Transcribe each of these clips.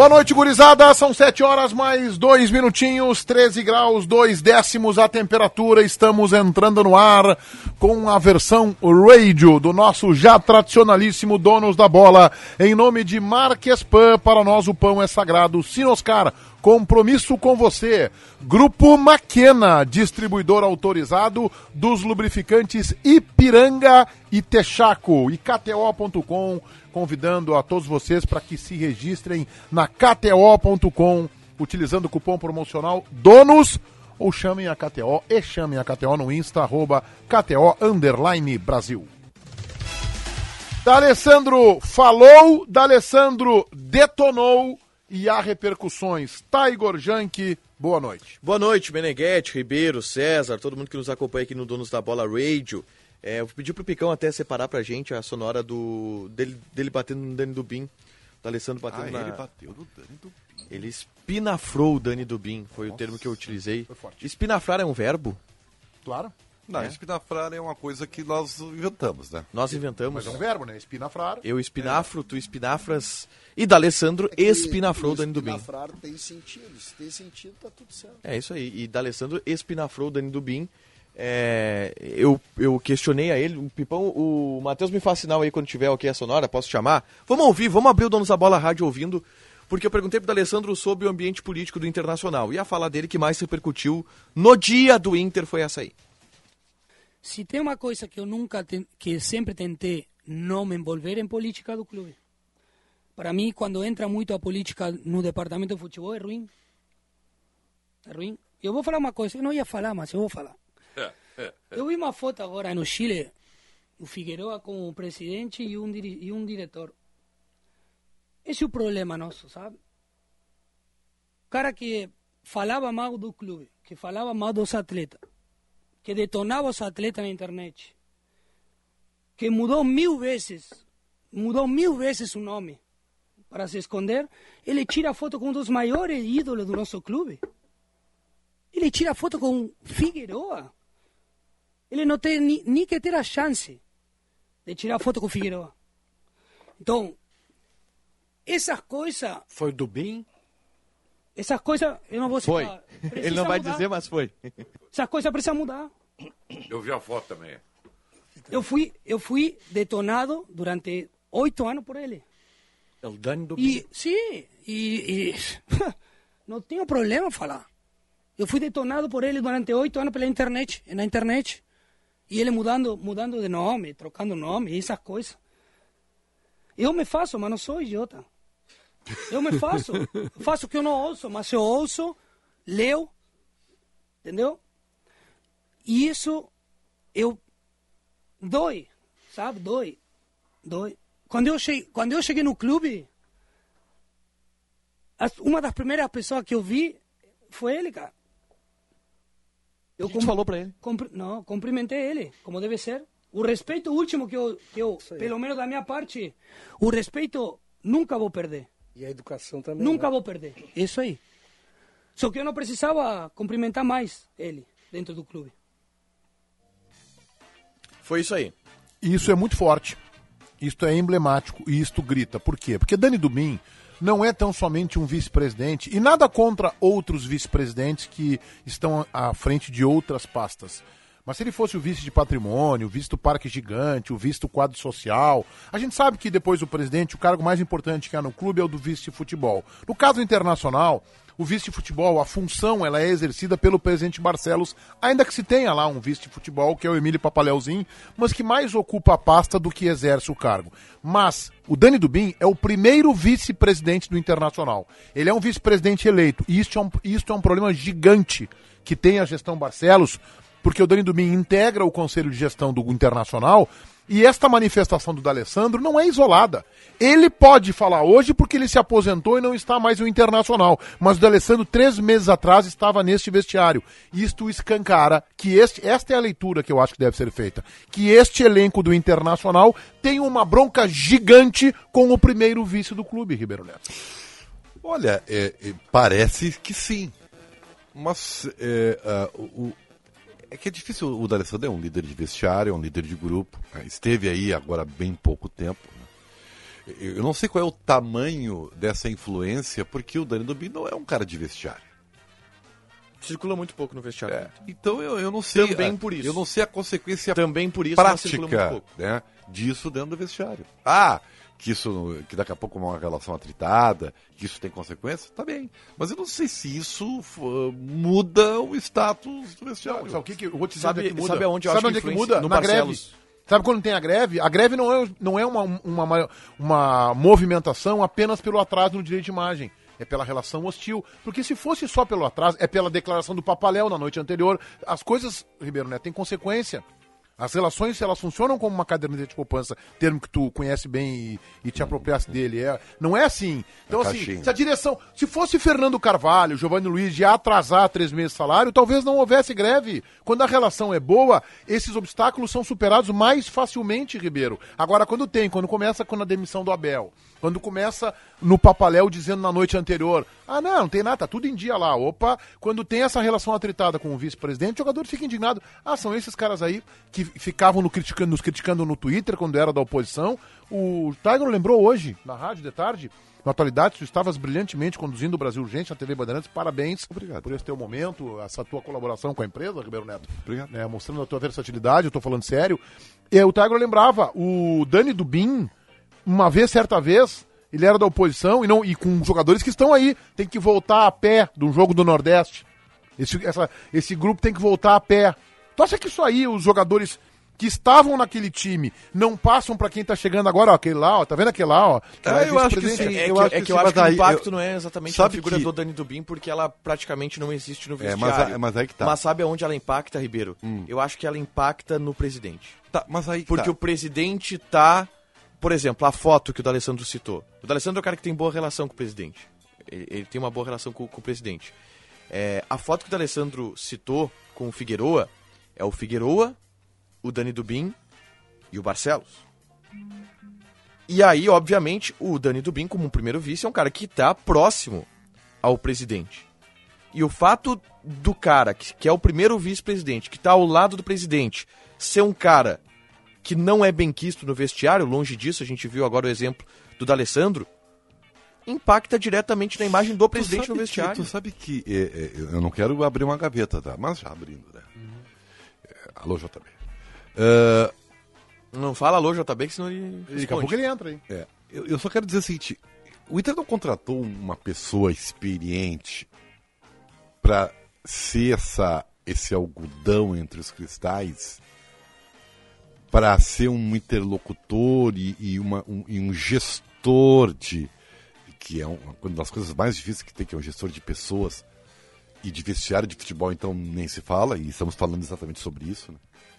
Boa noite, gurizada. São 7 horas mais dois minutinhos, 13 graus, 2 décimos a temperatura. Estamos entrando no ar com a versão radio do nosso já tradicionalíssimo Donos da Bola. Em nome de Marques Pan, para nós o pão é sagrado. Sinoscar, compromisso com você. Grupo Maquena, distribuidor autorizado dos lubrificantes Ipiranga e Texaco. E KTO.com convidando a todos vocês para que se registrem na KTO.com utilizando o cupom promocional DONOS ou chamem a KTO e chamem a KTO no Insta, arroba KTO Underline Brasil. D'Alessandro falou, D'Alessandro detonou e há repercussões. Taigor Janke, boa noite. Boa noite, Meneghetti, Ribeiro, César, todo mundo que nos acompanha aqui no Donos da Bola Radio. É, eu pedi pro Picão até separar pra gente a sonora do dele, dele batendo no Dani Dubin. Do Alessandro batendo Ah, na... ele bateu no Dani Dubin. Ele espinafrou o Dani Dubin, foi o termo que eu utilizei. foi forte. Espinafrar é um verbo? Claro. Não, espinafrar é uma coisa que nós inventamos, né? Nós inventamos. Mas é um verbo, né? Espinafrar. Eu espinafro, tu espinafras. E da Alessandro espinafrou Dani Dubin. Espinafrar tem sentido. Se tem sentido, tá tudo certo. É isso aí. E D'Alessandro espinafrou Dani Dubin. É, eu, eu questionei a ele, o Pipão, o Matheus me faz sinal aí quando tiver aqui a sonora, posso chamar? Vamos ouvir, vamos abrir o Donos da Bola Rádio ouvindo, porque eu perguntei pro D'Alessandro sobre o ambiente político do Internacional. E a fala dele que mais repercutiu no dia do Inter foi essa aí. Se tem uma coisa que eu nunca, que sempre tentei não me envolver em política do clube. Para mim, quando entra muito a política no departamento de futebol, é ruim. É ruim. Eu vou falar uma coisa, eu não ia falar, mas eu vou falar. Eu vi uma foto agora no Chile, o Figueroa com o presidente e um, e um diretor. Esse é o problema nosso, sabe? O cara que falava mal do clube, que falava mal dos atletas, que detonava os atletas na internet, que mudou mil vezes, mudou mil vezes o nome para se esconder, ele tira foto com um dos maiores ídolos do nosso clube. Ele tira foto com Figueroa. Ele não tem ni, nem que ter a chance de tirar foto com Figueroa. Então, essas coisas, Foi do BIM? essas coisas, eu não vou Foi. citar. Ele Precisa não vai mudar. dizer, mas foi. Essas coisas precisam mudar. Eu vi a foto também. Eu fui, eu fui detonado durante oito anos por ele. É o Dani do BIM. E, sim, e, e não tenho problema falar. Eu fui detonado por ele durante oito anos pela internet, na internet. E ele mudando, mudando de nome, trocando nome, essas coisas. Eu me faço, mas não sou idiota. Eu me faço. Eu faço o que eu não ouço, mas eu ouço, leio, entendeu? E isso eu dói, sabe? Dói. Dói. Quando eu cheguei, quando eu cheguei no clube, as- uma das primeiras pessoas que eu vi foi ele, cara. Eu O que falou pra ele? Não, cumprimentei ele, como deve ser. O respeito último que eu, que eu pelo menos da minha parte, o respeito nunca vou perder. E a educação também. Nunca né? vou perder. Isso aí. Só que eu não precisava cumprimentar mais ele dentro do clube. Foi isso aí. Isso é muito forte. Isto é emblemático e isto grita. Por quê? Porque Dani Dubin não é tão somente um vice-presidente e nada contra outros vice-presidentes que estão à frente de outras pastas. Mas se ele fosse o vice de patrimônio, o vice do parque gigante, o vice do quadro social, a gente sabe que depois do presidente, o cargo mais importante que há no clube é o do vice de futebol. No caso internacional, o vice de futebol, a função, ela é exercida pelo presidente Barcelos, ainda que se tenha lá um vice de futebol, que é o Emílio Papaleuzinho, mas que mais ocupa a pasta do que exerce o cargo. Mas o Dani Dubin é o primeiro vice-presidente do Internacional. Ele é um vice-presidente eleito, e isto é um, isto é um problema gigante que tem a gestão Barcelos, porque o Dani Dubin integra o conselho de gestão do Internacional e esta manifestação do D'Alessandro não é isolada. Ele pode falar hoje porque ele se aposentou e não está mais no Internacional. Mas o D'Alessandro, três meses atrás, estava neste vestiário. Isto escancara que este, esta é a leitura que eu acho que deve ser feita. Que este elenco do Internacional tem uma bronca gigante com o primeiro vice do clube, Ribeiro Neto. Olha, é, é, parece que sim. Mas é, o, o- é que é difícil. O D'Alessandro é um líder de vestiário, é um líder de grupo. né? Esteve aí agora há bem pouco tempo. né? Eu não sei qual é o tamanho dessa influência, porque o Dani Dubin não é um cara de vestiário. Circula muito pouco no vestiário. É, então eu, eu não sei. Também a- por isso. Eu não sei a consequência Também por isso prática né, disso dentro do vestiário. Ah, que isso que daqui a pouco é uma relação atritada, que isso tem consequências, tá bem. Mas eu não sei se isso muda o status do vestiário. Sabe o que, que eu vou te dizer Sabe- onde é que muda? sabe aonde eu Sabe acho onde que é que muda? No Na Barcelos. greve. Sabe quando tem a greve? A greve não é, não é uma, uma, uma movimentação apenas pelo atraso no direito de imagem. É pela relação hostil. Porque se fosse só pelo atraso, é pela declaração do Papaléu na noite anterior. As coisas, Ribeiro Neto, têm consequência. As relações, elas funcionam como uma caderneta de poupança, termo que tu conhece bem e, e te apropriasse dele. É, não é assim. Então, É assim, se a direção. Se fosse Fernando Carvalho, Giovanni Luiz, de atrasar três meses de salário, talvez não houvesse greve. Quando a relação é boa, esses obstáculos são superados mais facilmente, Ribeiro. Agora, quando tem, quando começa com a demissão do Abel, quando começa no Papaléu dizendo na noite anterior, ah, não, não tem nada, tá tudo em dia lá. Opa, quando tem essa relação atritada com o vice-presidente, o jogador fica indignado. Ah, são esses caras aí que ficavam no criticando, nos criticando no Twitter quando era da oposição. O Tiger lembrou hoje, na rádio de tarde, na atualidade, tu estavas brilhantemente conduzindo o Brasil Urgente na TV Bandeirantes. Parabéns Obrigado. por esse teu momento, essa tua colaboração com a empresa, Ribeiro Neto. Obrigado. Né, mostrando a tua versatilidade, eu tô falando sério. E o Tiger lembrava, o Dani Dubin, uma vez, certa vez, ele era da oposição e, não, e com jogadores que estão aí, tem que voltar a pé do jogo do Nordeste. Esse, essa- esse grupo tem que voltar a pé. Tu acha que isso aí, os jogadores que estavam naquele time, não passam pra quem tá chegando agora, ó, aquele lá, ó, tá vendo aquele lá, ó? que Ah, eu acho que sim. É, eu que, acho é que que eu acho mas que o impacto eu- não é exatamente sabe a figura que- do Dani Dubin, porque ela praticamente não existe no É, vestiário. mas, a- mas aí que tá. Mas sabe aonde ela impacta, Ribeiro? Eu acho que ela impacta no presidente. Tá, mas aí que Porque tá. o presidente tá. Por exemplo, a foto que o D'Alessandro citou. O D'Alessandro é o cara que tem boa relação com o presidente. Ele, ele tem uma boa relação com, com o presidente. É, a foto que o D'Alessandro citou com o Figueroa é o Figueroa, o Dani Dubin e o Barcelos. E aí, obviamente, o Dani Dubin, como primeiro vice, é um cara que tá próximo ao presidente. E o fato do cara, que, que é o primeiro vice-presidente, que tá ao lado do presidente, ser um cara que não é bem quisto no vestiário, longe disso, a gente viu agora o exemplo do D'Alessandro, impacta diretamente na imagem do presidente no vestiário. Que, tu sabe que é, é, eu não quero abrir uma gaveta, tá? Mas já abrindo, né? É, alô, JB. É, Não fala alô, JB, que senão ele E daqui a pouco responde. ele entra aí. é, eu, eu só quero dizer o seguinte: o Inter não contratou uma pessoa experiente para ser essa, esse algodão entre os cristais, para ser um interlocutor e, e uma, um, e um gestor de. que é um- uma das coisas mais difíceis que tem, que é um gestor de pessoas e de vestiário de futebol, então nem se fala, e estamos falando exatamente sobre isso. Né?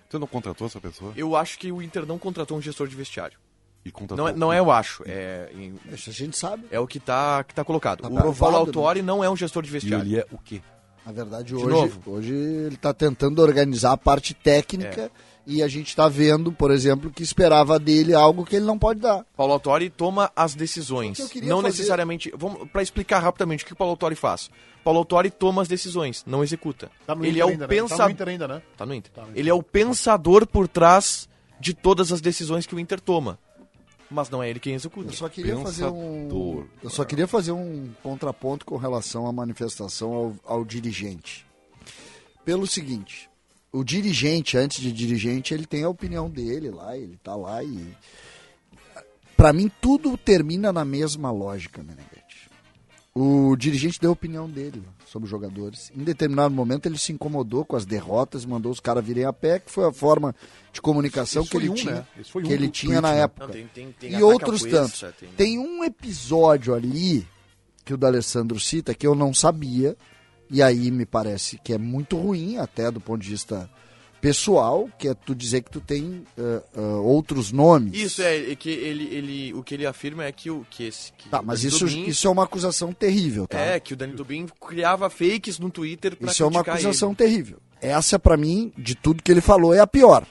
Você não contratou essa pessoa? Eu acho que o Inter não contratou um gestor de vestiário. E contratou Não é, não é eu acho, é, em- Isso a gente sabe. é o que tá, que tá colocado. Tá o provado, Paulo né? Autori não é um gestor de E vestiário. ele é o quê? Na verdade, De hoje, novo. hoje ele está tentando organizar a parte técnica e a gente está vendo, por exemplo, que esperava dele algo que ele não pode dar. Paulo Autori toma as decisões. Que eu queria Não fazer- necessariamente. Vamos para explicar rapidamente o que o Paulo Autori faz. Paulo Autori toma as decisões, não executa. Tá no ele Inter é o ainda, né? Tá no pensador. Inter ainda, né? Tá no Inter. no Inter. Ele é o pensador por trás de todas as decisões que o Inter toma. Mas não é ele quem executa. Eu só queria fazer um, Pensador. eu só queria fazer um contraponto com relação à manifestação ao, ao dirigente. Pelo seguinte, o dirigente, antes de dirigente, ele tem a opinião dele lá, ele tá lá e Pra mim tudo termina na mesma lógica, Meneghete. O dirigente deu a opinião dele sobre os jogadores. Em determinado momento ele se incomodou com as derrotas, mandou os caras virem a pé, que foi a forma de comunicação que ele um, tinha, né? Foi que um ele tinha tweet, na né? época. Não, tem- tem- tem e outros tantos. tem- Tem um episódio ali que o D'Alessandro cita que eu não sabia, e aí me parece que é muito ruim, até do ponto de vista pessoal, que é tu dizer que tu tem ah, ah, outros nomes. Isso é, é que ele, ele, o que ele afirma é que o que esse. Que Tá, mas isso, Dubin- isso é uma acusação terrível, tá? É, que o Dani Dubin criava fakes no Twitter pra Isso é uma acusação ele. terrível. Essa, pra mim, de tudo que ele falou, é a pior.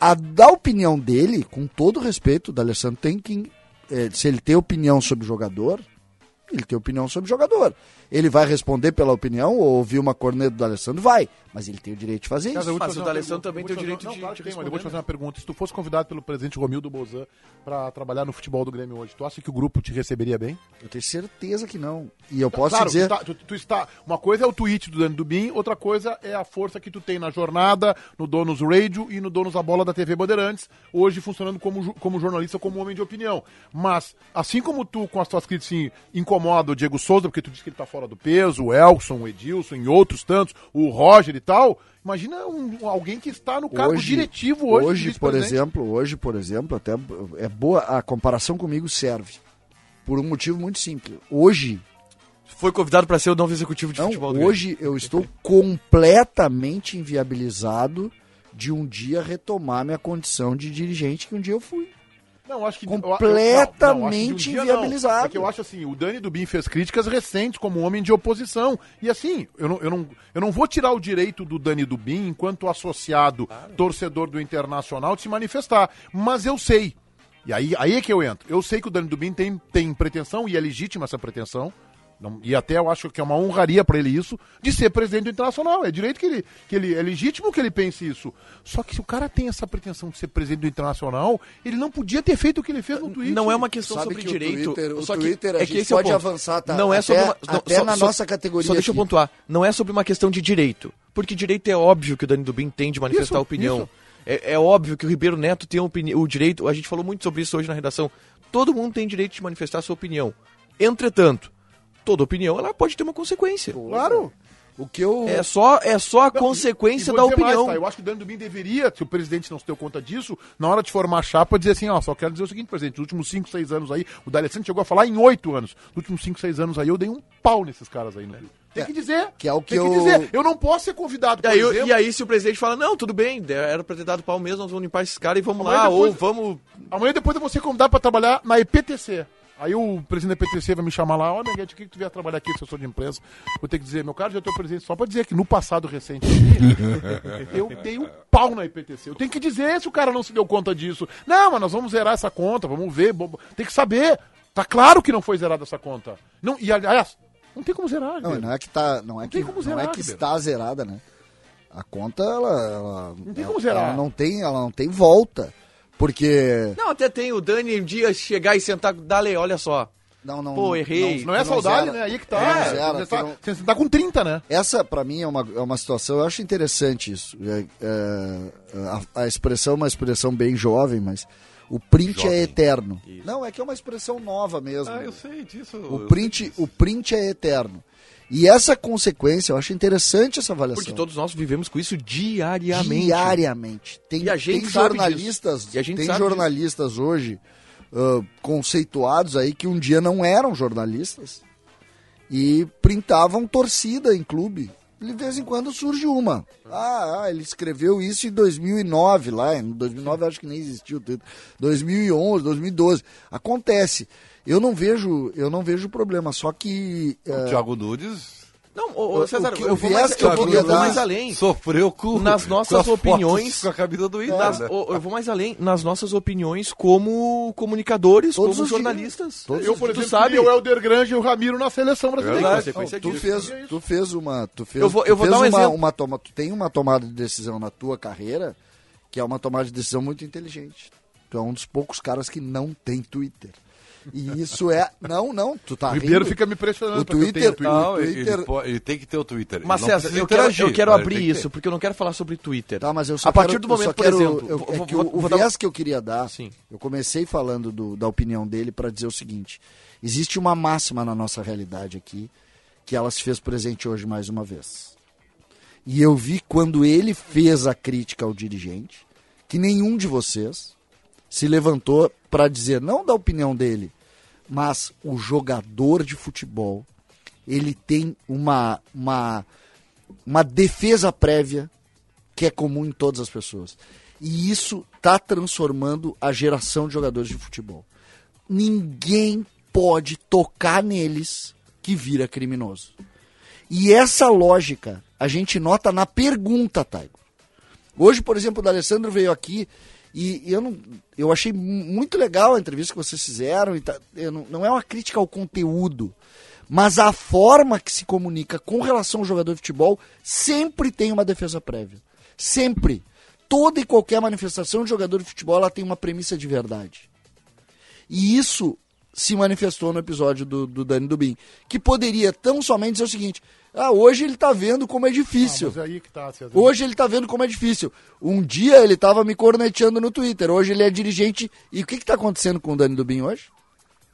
A da opinião dele, com todo respeito, o D'Alessandro tem que. eh, se ele tem opinião sobre o jogador, ele tem opinião sobre o jogador. Ele vai responder pela opinião ou ouvir uma corneta do Alessandro? Vai. Mas ele tem o direito de fazer Cara, isso. Mas fazer o pergunta, também tem o direito fazer- de- Não, claro de tem, mas eu vou te fazer uma pergunta. Se tu fosse convidado pelo presidente Romildo Bozan pra trabalhar no futebol do Grêmio hoje, tu acha que o grupo te receberia bem? Eu tenho certeza que não. E eu posso claro, dizer. Tu, tá- tu- tu está, uma coisa é o tweet do Dani Dubin, outra coisa é a força que tu tem na jornada, no Donos Radio e no Donos da Bola da TV Bandeirantes, hoje funcionando como, como jornalista, como homem de opinião. Mas, assim como tu, com as tuas críticas, assim, incomoda o Diego Souza, porque tu disse que ele tá fora do peso, o Elson, o Edilson e outros tantos, o Roger e tal, imagina um- alguém que está no cargo diretivo hoje. Hoje, por exemplo, hoje, por exemplo, até é boa a comparação comigo serve. Por um motivo muito simples. Hoje, Foi convidado pra ser o novo executivo de não, futebol do Grêmio. hoje eu estou completamente inviabilizado de um dia retomar minha condição de dirigente que um dia eu fui. Não, acho que Completamente não, acho que um inviabilizado. Não, eu acho assim, o Dani Dubin fez críticas recentes como homem de oposição. E assim, eu não, eu não, eu não vou tirar o direito do Dani Dubin, enquanto associado, torcedor do Internacional, de se manifestar. Mas eu sei. E aí, aí é que eu entro. Eu sei que o Dani Dubin tem, tem pretensão, e é legítima essa pretensão. Não- e até eu acho que é uma honraria pra ele isso, de ser presidente do Internacional. É direito que ele, que ele. É legítimo que ele pense isso. Só que se o cara tem essa pretensão de ser presidente do Internacional, ele não podia ter feito o que ele fez no Twitter. Não é uma questão Sabe sobre que o direito. Twitter- o só que Twitter, a é que gente é o pode ponto. avançar, tá? Não é Até- sobre uma, não, até na nossa categoria Só deixa eu aqui. pontuar. Não é sobre uma questão de direito. Porque direito é óbvio que o Dani Dubin tem de manifestar Isso, opinião. isso. É, é óbvio que o Ribeiro Neto tem o direito. A gente falou muito sobre isso hoje na redação. Todo mundo tem direito de manifestar a sua opinião. Entretanto, toda opinião ela pode ter uma consequência. Claro. O que eu. É só, é só a Não, consequência e da opinião. mais, tá? Eu acho que o Dani Dubin deveria, se o presidente não se deu conta disso, na hora de formar a chapa, dizer assim, ó, só quero dizer o seguinte, presidente, nos últimos 5, 6 anos aí, o D'Alessandro chegou a falar em 8 anos, nos últimos 5, 6 anos aí, eu dei um pau nesses caras aí. No... Tem É, que dizer. que é o que tem que eu- dizer. Eu não posso ser convidado, E por aí, exemplo... e aí, se o presidente fala, não, tudo bem, era pra ter dado pau mesmo, nós vamos limpar esses caras e vamos Amanhã lá, depois- ou vamos. Amanhã depois eu vou ser convidado pra trabalhar na EPTC. Aí o presidente da EPTC vai me chamar lá, olha, Guedes, o que, que tu vier trabalhar aqui, assessor de imprensa? Vou ter que dizer, meu caro diretor presidente, só pra dizer que no passado recente eu dei um pau na EPTC. Eu tenho que dizer se o cara não se deu conta disso. Não, mas nós vamos zerar essa conta, vamos ver, tem que saber. Tá claro que não foi zerada essa conta. Não, e aliás, não tem como zerar. Não, não é que tá, não é que, tem como não zerar, é que está zerada, né? A conta ela, ela Não tem ela- como zerar. ela não tem, ela não tem volta, porque Não, até tem o Dani um dia chegar e sentar, dale, olha só. não não Pô, errei. Não é não saudade, zera. né? Aí que tá. Zera, você, tá não- você tá com 30, né? Essa, pra mim, é uma, é uma situação, eu acho interessante isso. É, é, a, a expressão é uma expressão bem jovem, mas o print Jovem. é eterno. Não, é que é uma expressão nova mesmo. Ah, eu sei disso. o, print, sei disso. o print é eterno. E essa consequência, eu acho interessante essa avaliação. Porque todos nós vivemos com isso diariamente. Diariamente. Tem, E a gente tem sabe jornalistas, disso. Tem jornalistas hoje ah, conceituados aí que um dia não eram jornalistas e printavam torcida em clube. De vez em quando surge uma. Ah, ah, ele escreveu isso em 2009 lá. Em 2009 eu acho que nem existiu. o Twitter. 2011, 2012. Acontece. Eu não vejo, eu não vejo problema. Só que O eh, Thiago Nunes Não, ô, ô, O- César, o que- eu vou mais, que eu vou, eu vou mais além. sofreu com Nas nossas com as fotos opiniões- com a camisa do Inter. Nas- né? eu vou mais além. Nas nossas opiniões como comunicadores, Todos como os dias. jornalistas. Todos Eu, por tu exemplo, sabe. o Helder Grande e o Ramiro na seleção brasileira. Verdade. Não, tu disso. fez, tu fez uma, tu fez, Eu vou- eu vou dar um uma, exemplo. uma toma, tu tem uma tomada de decisão na tua carreira que é uma tomada de decisão muito inteligente. Tu é um dos poucos caras que não tem Twitter. E isso é, não, não, tu tá O Ribeiro rindo. fica me pressionando O Twitter- Twitter. Não, ele, Twitter- ele ele tem que ter o Twitter. Mas César, eu quero, eu quero abrir isso, porque eu não quero falar sobre Twitter. Tá, mas eu só A partir quero- do momento, por quero- exemplo, eu- vou- é vou- que vou- o, o vou dar um- viés que eu queria dar, Sim. eu comecei falando do- da opinião dele para dizer o seguinte: existe uma máxima na nossa realidade aqui que ela se fez presente hoje mais uma vez. E eu vi quando ele fez a crítica ao dirigente que nenhum de vocês se levantou para dizer não da opinião dele, mas o jogador de futebol ele tem uma uma uma defesa prévia que é comum em todas as pessoas. E isso está transformando a geração de jogadores de futebol. Ninguém pode tocar neles que vira criminoso. E essa lógica a gente nota na pergunta, Taigo. Hoje, por exemplo, o D'Alessandro veio aqui e, e eu, não, eu achei mu- muito legal a entrevista que vocês fizeram. Tá- não, não é uma crítica ao conteúdo, mas a forma que se comunica com relação ao jogador de futebol sempre tem uma defesa prévia. Sempre. Toda e qualquer manifestação de jogador de futebol ela tem uma premissa de verdade. E isso se manifestou no episódio do, do Dani Dubin, que poderia tão somente dizer o seguinte: ah, hoje ele tá vendo como é difícil. Mas aí que tá, César. Hoje ele tá vendo como é difícil. Um dia ele tava me corneteando no Twitter, hoje ele é dirigente. E o que que tá acontecendo com o Dani Dubin hoje?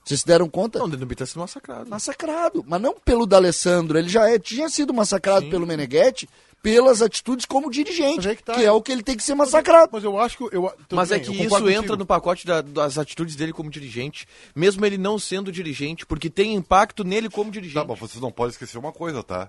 Vocês se deram conta? Não, o Danube tá sendo massacrado. Massacrado. Mas não pelo D'Alessandro, ele já é- tinha sido massacrado pelo Meneghetti pelas atitudes como dirigente, aí que que, tá. é o que ele tem que ser massacrado. Mas eu acho que. Eu, Mas é bem, que eu isso concordo entra contigo. no pacote da- das atitudes dele como dirigente, mesmo ele não sendo dirigente, porque tem impacto nele como dirigente. Tá, mas vocês não podem esquecer uma coisa, tá?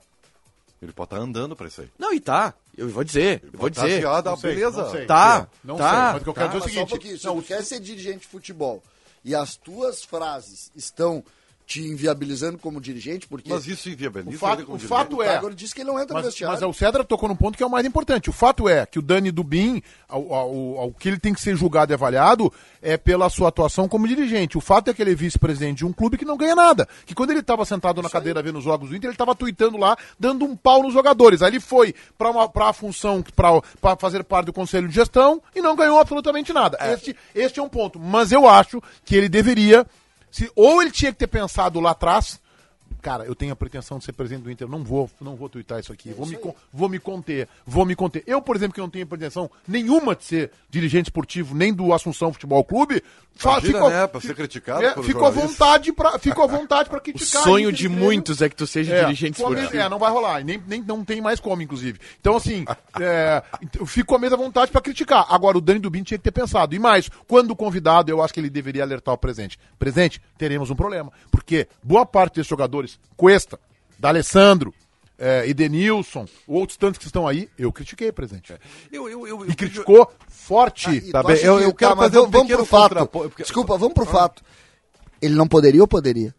Ele pode estar andando pra isso aí. Não, e tá. Eu vou dizer, eu vou tá dizer. ah, sei, beleza. não sei. Tá, Não tá, sei, mas o que eu quero tá, dizer é o um seguinte. pouquinho, se não, tu quer ser dirigente de futebol e as tuas frases estão te inviabilizando como dirigente, porque Mas isso inviabiliza O fato- o fato o é- Tagore disse que ele não entra no Mas, vestiário. mas o Cedra tocou num ponto que é o mais importante. O fato é que o Dani Dubin, ao, ao, ao que ele tem que ser julgado e avaliado é pela sua atuação como dirigente. O fato é que ele é vice-presidente de um clube que não ganha nada. Que quando ele estava sentado na cadeira vendo os jogos do Inter, ele estava tweetando lá, dando um pau nos jogadores. Aí ele foi para a função, para fazer parte do conselho de gestão e não ganhou absolutamente nada. Este, este é um ponto. Mas eu acho que ele deveria. Se, ou ele tinha que ter pensado lá atrás, cara, eu tenho a pretensão de ser presidente do Inter, não vou, não vou twittar isso aqui, vou me, con- vou me conter, vou me conter. Eu, por exemplo, que não tenho pretensão nenhuma de ser dirigente esportivo, nem do Assunção Futebol Clube, fa- Imagina, fico, né, pra ser criticado é, fico à vontade para fico à vontade para O criticar. sonho Inter de muitos é que tu seja É, dirigente esportivo. É, não vai rolar. Nem, nem, não tem mais como, inclusive. Então, assim, é, eu fico a mesma vontade pra criticar. Agora, o Dani Dubin tinha que ter pensado. E mais, quando convidado, eu acho que ele deveria alertar o presente. Presente, teremos um problema. Porque boa parte desses jogadores, Cuesta, D'Alessandro, é, Edenilson, outros tantos que estão aí, eu critiquei, presente. Eu, eu, eu, E criticou forte. Ah, Tá eu- que- eu quero mas fazer um vamos, pro fato. porque- Desculpa, vamos pro fato. Ele não poderia ou poderia?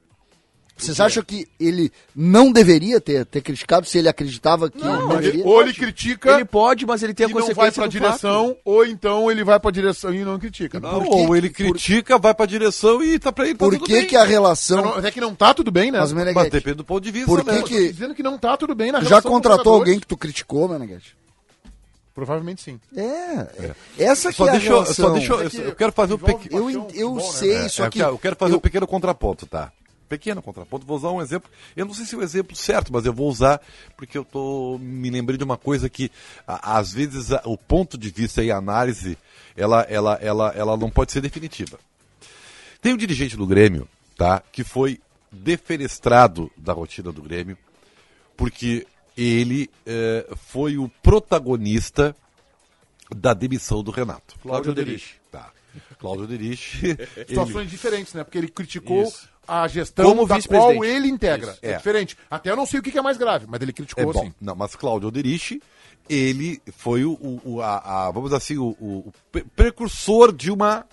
Vocês acham que ele não deveria ter, ter criticado se ele acreditava que Não, deveria? ou ele critica Ele pode, mas ele tem a e não vai consequência pra direção, fato. ou então ele vai pra direção e não critica. Não, Por que- ou ele por- critica, vai pra direção e tá pra ele tá Por tudo que, bem. que a relação. Não, é que não tá tudo bem, né? Mas, Mas Meneghetti, depende do ponto de vista, Por que né? que- dizendo que não tá tudo bem na já contratou alguém que tu criticou, Meneghetti? Provavelmente sim. É, essa que Só é a deixa, eu- relação. só deixa eu, É eu quero fazer um pequeno... Eu, eu né? sei, É, só eu que. quero- eu quero fazer eu- um pequeno contraponto, tá? Pequeno contraponto, vou usar um exemplo. Eu não sei se é o exemplo certo, mas eu vou usar porque eu tô me lembrei de uma coisa que a- às vezes a- o ponto de vista e a análise ela, ela, ela, ela não pode ser definitiva. Tem um dirigente do Grêmio, tá? Que foi defenestrado da rotina do Grêmio porque ele eh, foi o protagonista da demissão do Renato. Cláudio Derich. Tá. Cláudio Derich. Situações diferentes, né? Porque ele criticou Isso. a gestão Como da qual ele integra. É. é. diferente. Até eu não sei o que é mais grave, mas ele criticou É bom, sim. não, mas Cláudio Derich, ele foi o, o- a, a- vamos dizer assim, o, o- o pre- precursor de uma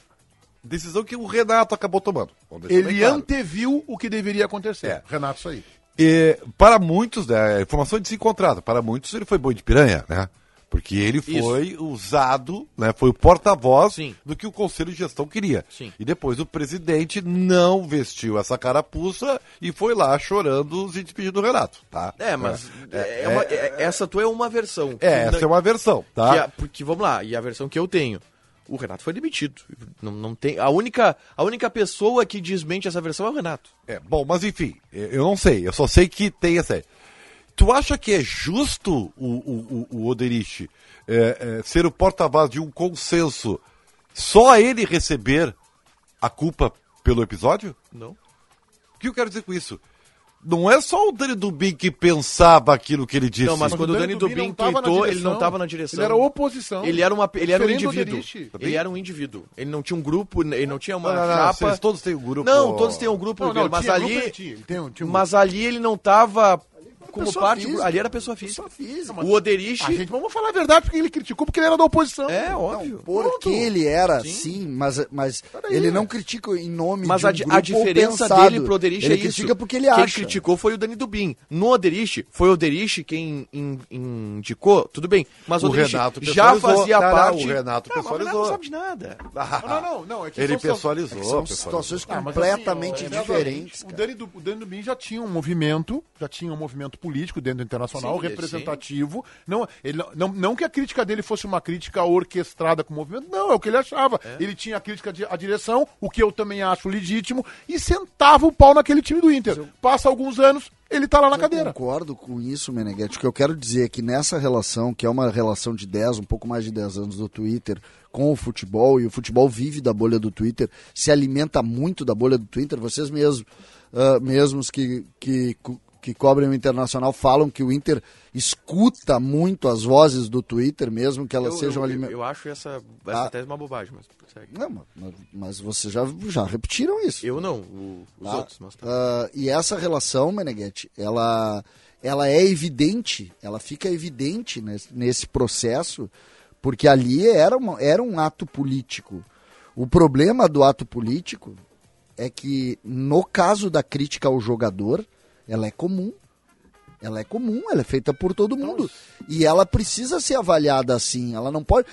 decisão que o Renato acabou tomando. Ele claro. anteviu o que deveria acontecer. É. Renato, isso aí. E, para muitos, né, a informação é desencontrada, para muitos ele foi boi de piranha, né? Porque ele foi usado, né, foi o porta-voz do que o Conselho de Gestão queria. Sim. E depois o presidente não vestiu essa carapuça e foi lá chorando se despedir do Renato, tá? É, mas É, é uma- é- essa tua é uma versão. É, essa é uma versão, tá? Que a- porque, vamos lá, e a versão que eu tenho. O Renato foi demitido. Não, não tem, a, única, a única pessoa que desmente essa versão é o Renato. É, bom, mas enfim, eu eu não sei, eu só sei que tem essa. Tu acha que é justo o, o, o, o Oderich é, é, ser o porta-voz de um consenso, só ele receber a culpa pelo episódio? Não. O que eu quero dizer com isso? Não é só o Dani Dubin que pensava aquilo que ele disse. Não, mas quando o Dani Dubin não na tweetou, ele não estava na direção. Ele era oposição. Ele era, uma, ele era um indivíduo. Oderich. Ele era um indivíduo. Ele não tinha um grupo, ele não tinha uma Não, não, não, chapa. vocês todos têm um grupo. Não, todos têm um grupo, Não, não, mas tinha ali. tinha, um- tinha um mas ali ele não tava como parte. física. Ali era pessoa física. Pessoa física. O Oderich. A gente, vamos falar a verdade, porque ele criticou porque ele era da oposição. É, Não, óbvio. porque ele era, sim, mas, mas Peraí. ele não critica em nome Mas de um a, grupo a diferença pensado. dele pro Oderich ele é isso. critica porque ele Quem acha. criticou foi o Dani Dubin. No Oderich, foi o Oderich quem in- indicou, tudo bem. Mas o, O Oderich Renato já fazia Não, não, parte... o Renato Não, mas pessoalizou. O Renato não sabe de nada. Não, não, não. É que Ele são- pessoalizou. São pessoalizou. situações Ah, mas completamente assim, diferentes. O Dani Dubin já tinha um movimento, já tinha um movimento político dentro do internacional, Sim, representativo. Não, ele, não- não, que a crítica dele fosse uma crítica orquestrada com o movimento, não, é o que ele achava. Ele tinha a crítica à direção, o que eu também acho legítimo, e sentava o pau naquele time do Inter. Passa alguns anos, ele tá lá na Eu cadeira. concordo com isso, Meneghetti. O que eu quero dizer é que nessa relação, que é uma relação de 10, um pouco mais de 10 anos do Twitter com o futebol, e o futebol vive da bolha do Twitter, se alimenta muito da bolha do Twitter, vocês mesmos, ah, mesmos que, que, que cobrem o Internacional falam que o Inter escuta muito as vozes do Twitter, mesmo que elas Eu, sejam eu, eu, eu acho essa, essa Ah. tese uma bobagem, mas segue. Não, mas, mas vocês já, já repetiram isso. Eu não, o- os Tá? outros. Mas tá. Ah, e essa relação, Meneghetti, ela, ela é evidente, ela fica evidente nesse, nesse processo, porque ali era, uma- era um ato político. O problema do ato político é que, no caso da crítica ao jogador, ela é comum. Ela é comum, ela é feita por todo mundo. E ela precisa ser avaliada assim. Ela não pode.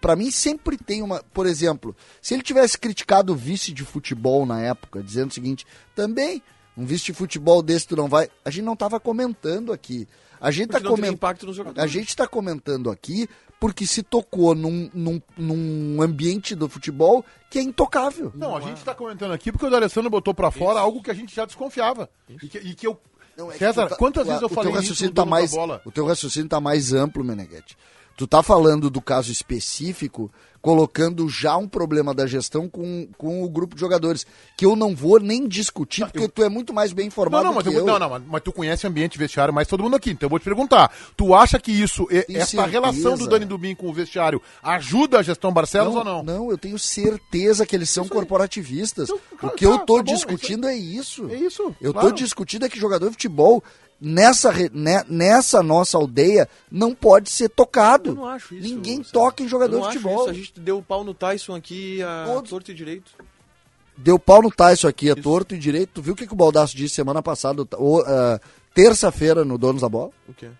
Para mim, sempre tem uma. Por exemplo, se ele tivesse criticado o vice de futebol na época, dizendo o seguinte: também, um vice de futebol desse tu não vai. A gente não tava comentando aqui. A gente tá nos jogadores. A gente está comentando aqui porque se tocou num, num, num ambiente do futebol que é intocável. Não, a gente tá comentando aqui porque o D'Alessandro botou pra fora algo que a gente já desconfiava. E que, e que eu. Não, é que César, tá- quantas vezes eu o falei teu isso raciocínio no tá mais, bola? O teu raciocínio tá mais amplo, Meneghetti. Tu tá falando do caso específico, colocando já um problema da gestão com, com o grupo de jogadores, que eu não vou nem discutir, porque tu é muito mais bem Não, informado não, mas, que eu, eu. não, não, mas, mas tu conhece ambiente vestiário mais todo mundo aqui, então eu vou te perguntar. Tu acha que isso, e- essa certeza. relação do Dani Dubin com o vestiário ajuda a gestão Barcelos ou não? Não, eu tenho certeza que eles são corporativistas. Então, o claro, que eu tá, tô tá bom, discutindo é isso. É isso, Eu claro. tô discutindo é que jogador de futebol nessa, ne- nessa nossa aldeia não pode ser tocado. Eu não acho isso. Ninguém Sérgio. toca em Eu jogador não de acho futebol. isso. A gente deu pau no Tyson aqui a Todos. torto e direito. Deu pau no Tyson aqui, é torto e direito. Tu viu o que, que o Baldaço disse semana passada, ou, ah, terça-feira, no Donos da Bola? O quê?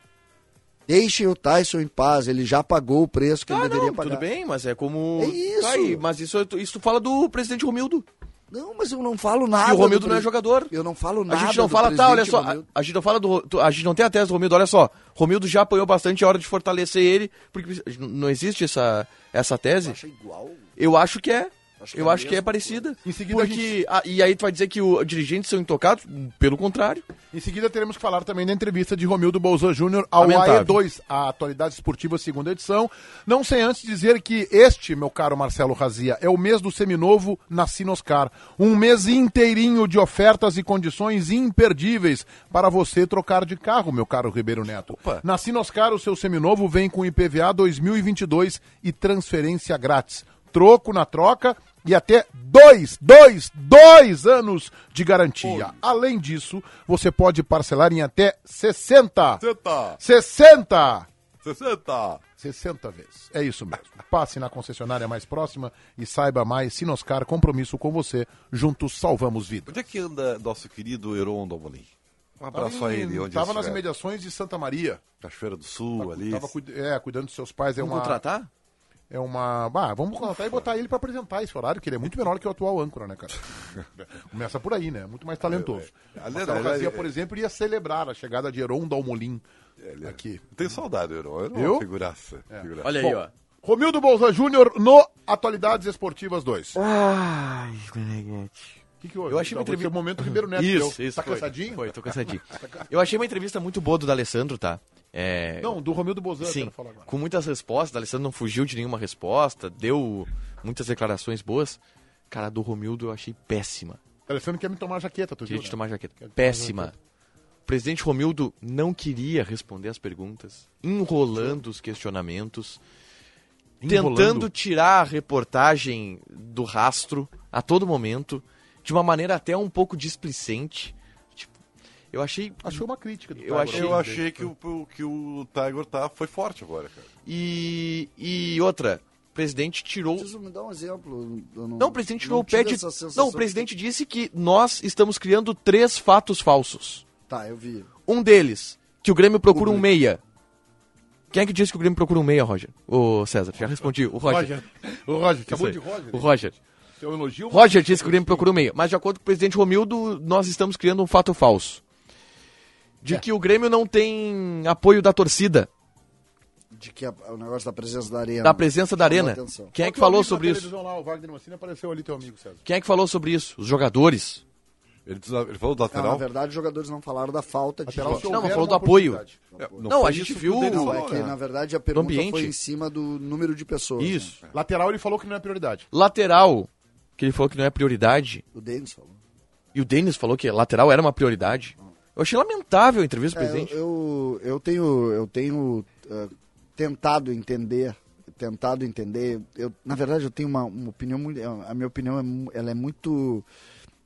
Deixem o Tyson em paz, ele já pagou o preço que Ah, ele deveria não, pagar. tudo bem, mas é como... É isso. Tá aí, mas isso, isso tu fala do presidente Romildo. Não, mas eu não falo nada. e o Romildo do não é jogador. Eu não falo A nada. gente não fala, tá, olha só, a, a gente não fala do, a gente não tem a tese do Romildo, olha só, Romildo já apanhou bastante, é hora de fortalecer ele, porque não- não existe essa, essa tese. Acha igual. Eu acho que é. Acho eu é acho que é mesmo. parecida. Em seguida porque, ah, e aí tu vai dizer que os dirigentes são intocados? Pelo contrário. Em seguida teremos que falar também da entrevista de Romildo Bolzan Júnior ao Lamentável. AE2, a Atualidade Esportiva, segunda edição. Não sem antes dizer que este, meu caro Marcelo Razia, é o mês do seminovo na Sinoscar. Um mês inteirinho de ofertas e condições imperdíveis para você trocar de carro, meu caro Ribeiro Neto. Opa. Na Sinoscar, o seu seminovo vem com IPVA 2022 e transferência grátis. Troco na troca e até dois, dois, dois anos de garantia. Além disso, você pode parcelar em até 60. 60, 60! 60. 60 vezes. É isso mesmo. Passe na concessionária mais próxima e saiba mais. Sinoscar, compromisso com você. Juntos salvamos vidas. Onde é que anda nosso querido Heron Domolim? Um abraço a ele. Onde Tava nas imediações de Santa Maria. Cachoeira do Sul, ali. Tava é, cuidando dos seus pais. É Vamos uma, contratar? É uma. Ah, vamos contratar e botar ele pra apresentar esse horário, que ele é muito menor que o atual âncora, né, cara? Começa por aí, né? Muito mais talentoso. É, é. Marcelo Aliás, Razia, é- por exemplo, iria celebrar a chegada de Heron Dalmolin é- aqui. Tenho saudade Heron. Heron é uma figuraça. figuraça. Olha Bom, aí, ó. Romildo Bolzan Júnior no Atualidades Esportivas 2. O Ai, Meneghete. Que, que houve? Eu achei uma Então, entrevista- o momento Ribeiro Neto. Isso, deu. isso. Tá foi. cansadinho? Foi, tô cansadinho. Eu achei uma entrevista muito boa do D'Alessandro, tá? É, Não, do Romildo Bolzan, eu Sim, com muitas respostas. O Alessandro não fugiu de nenhuma resposta, deu muitas declarações boas. Cara, do Romildo eu achei péssima. Alessandro quer me tomar jaqueta, tu Queria viu? te né? tomar jaqueta. Quer te tomar Péssima. jaqueta. O presidente Romildo não queria responder as perguntas, enrolando os questionamentos, Enrolando. tentando tirar a reportagem do rastro a todo momento, de uma maneira até um pouco displicente. Tipo, Eu achei. Achei uma crítica do Eu Tiger achei- Eu achei que o, que o Tiger tá, foi forte agora, cara. E, e outra, o presidente tirou. Preciso me dar um exemplo. eu Não, o presidente tirou não o pé de. Não, o presidente disse que nós estamos criando três fatos falsos. Tá, eu vi. Um deles, que o Grêmio procura um meia. Quem é que disse que o Grêmio procura um meia, Roger? Ô, César, já respondi. O Roger. O Roger, Isso chamou aí. de Roger. O Roger. Seu elogio. Roger disse que o Grêmio procura um meia. Mas de acordo com o presidente Romildo, nós estamos criando um fato falso. De que o Grêmio não tem apoio da torcida, De que a- o negócio da presença da arena. da presença da arena. atenção. Quem é que falou sobre isso? Lá, o Wagner Mancini apareceu ali, teu amigo, César. Quem é que falou sobre isso? Os jogadores? Ele, diz- ele falou do Não, na lateral? verdade, os jogadores não falaram da falta de. Lateral, Não, mas houver falou do apoio. É, Não, foi a gente viu- Não, é que né? na verdade a pergunta ambiente. foi em cima do número de pessoas. né? Isso. Lateral ele falou que não é prioridade. Lateral, que ele falou que não é prioridade. O Denis falou. E o Denis falou que lateral era uma prioridade. Eu achei lamentável a entrevista do É, presidente. eu, eu, eu tenho, eu tenho eh, tentado entender, tentado entender. Eu, na verdade, eu tenho uma, uma opinião muito, a minha opinião é, ela é muito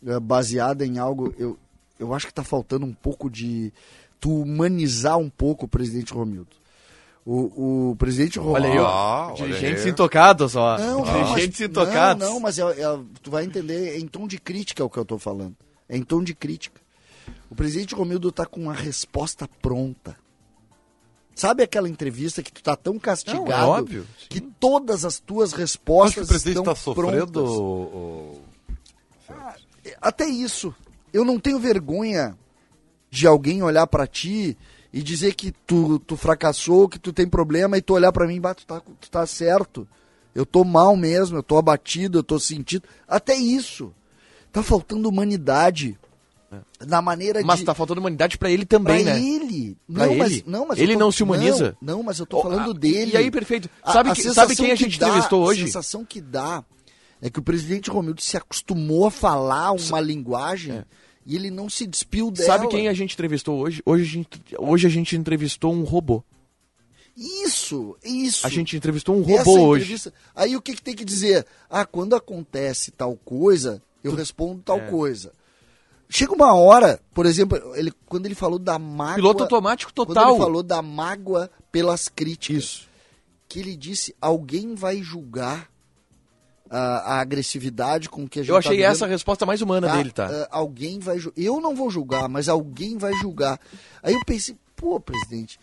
eh, baseada em algo. Eu, eu acho que está faltando um pouco de tu humanizar um pouco o presidente Romildo. O, o presidente Romildo. Olha aí, ó. Ah, Dirigentes aí. intocados, ó. Não, Dirigentes mas, intocados. Não, não, mas é, é- tu vai entender, é em tom de crítica o que eu tô falando. É em tom de crítica. O presidente Romildo tá com uma resposta pronta. Sabe aquela entrevista que tu tá tão castigado Não, é óbvio, sim. que todas as tuas Acho que respostas o presidente estão está sofrendo. prontas? o- o- Até isso. Eu não tenho vergonha de alguém olhar pra ti e dizer que tu, tu fracassou, que tu tem problema e tu olhar pra mim e tu tá, tu tá certo. Eu tô mal mesmo, eu tô abatido, eu tô sentido. Até isso. Tá faltando humanidade. Na maneira Mas de. tá faltando humanidade pra ele também, pra né? ele. Pra não, mas, ele. não, mas Ele tô- não se humaniza? Não, não, mas eu tô Oh, falando ah, dele. e aí, perfeito. Sabe a que- sabe quem a que gente dá- entrevistou hoje? A sensação que dá é que o presidente Romildo se acostumou a falar uma linguagem e ele não se despiu dela. Sabe quem a gente entrevistou hoje? Hoje a gente, hoje a gente entrevistou um robô. Isso, isso. A gente entrevistou um robô hoje. Aí o que, que tem que dizer? Ah, quando acontece tal coisa, eu respondo tal É. coisa. Chega uma hora, por exemplo, ele, quando ele falou da mágoa. Piloto automático Quando total. ele falou da mágoa pelas críticas. Isso. Que ele disse: alguém vai julgar a, a agressividade com que a gente Eu achei tá essa a resposta mais humana Tá? dele, tá? Ah, alguém vai Eu não vou julgar, mas alguém vai julgar. Aí eu pensei, pô, presidente,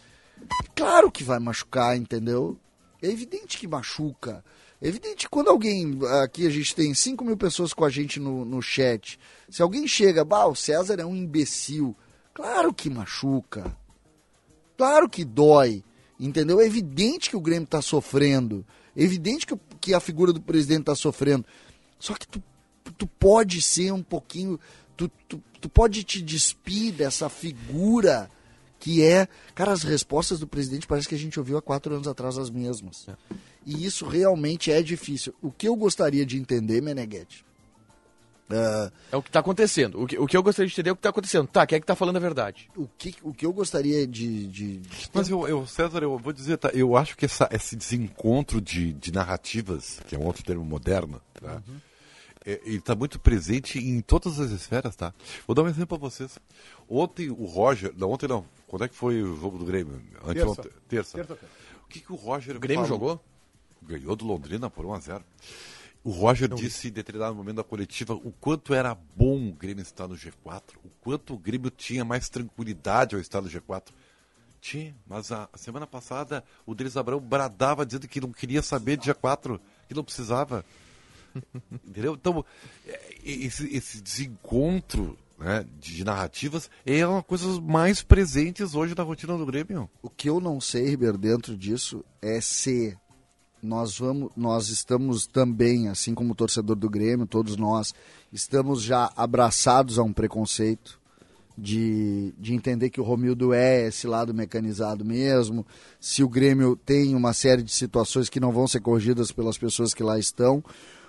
claro que vai machucar, entendeu? É evidente que machuca. É evidente que quando alguém. Aqui a gente tem 5 mil pessoas com a gente no, no chat. Se alguém chega, bah, o César é um imbecil. Claro que machuca. Claro que dói. Entendeu? É evidente que o Grêmio está sofrendo. É evidente que, o- que a figura do presidente está sofrendo. Só que tu, tu pode ser um pouquinho. Tu, tu, tu pode te despir dessa figura que é. Cara, as respostas do presidente parece que a gente ouviu há quatro anos atrás as mesmas. E isso realmente é difícil. O que eu gostaria de entender, Meneghetti, ah, É o que tá acontecendo. O que, o que eu gostaria de entender é o que tá acontecendo. Tá, quem é que tá falando a verdade? o, que, o que eu gostaria de. de- de- Mas eu, eu, César, eu vou dizer, tá, eu acho que essa- esse desencontro de, de narrativas, que é um outro termo moderno, tá? É, ele está muito presente em todas as esferas, tá? Vou dar um exemplo para vocês. Ontem o Roger, não, ontem não, quando é que foi o jogo do Grêmio? Anteontem- terça. Terça-feira. O que, que o Roger O Grêmio falou? jogou? Ganhou do Londrina por 1 a 0 O Roger disse em determinado momento da coletiva o quanto era bom o Grêmio estar no G4, o quanto o Grêmio tinha mais tranquilidade ao estar no G4. Tinha, mas a, a semana passada o Denis Abrão bradava dizendo que não queria saber de G4, que não precisava. Entendeu? Então, é, esse, esse desencontro né, de narrativas é uma coisa mais presentes hoje na rotina do Grêmio. O que eu não sei, Ribeiro, dentro disso é se nós vamos, nós estamos também, assim como o torcedor do Grêmio, todos nós, estamos já abraçados a um preconceito de, de entender que o Romildo é esse lado mecanizado mesmo, se o Grêmio tem uma série de situações que não vão ser corrigidas pelas pessoas que lá estão,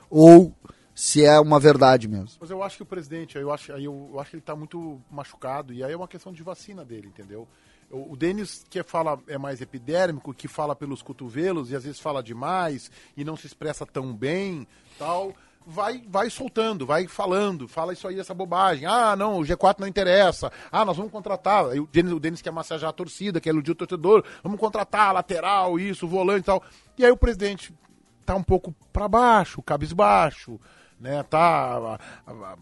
ou se é uma verdade mesmo. Mas eu acho que o presidente, eu acho, eu, acho que ele tá muito machucado, e aí é uma questão de vacina dele, entendeu? O, Denis, que fala, é mais epidérmico, que fala pelos cotovelos e às vezes fala demais e não se expressa tão bem, tal. vai, vai soltando, vai falando, fala isso aí, essa bobagem. Ah, não, o G4 não interessa. Ah, nós vamos contratar. O Denis, o Denis quer massagear a torcida, quer iludir o torcedor. Vamos contratar lateral, isso, volante e tal. E aí o presidente tá um pouco para baixo, cabisbaixo, né? Tá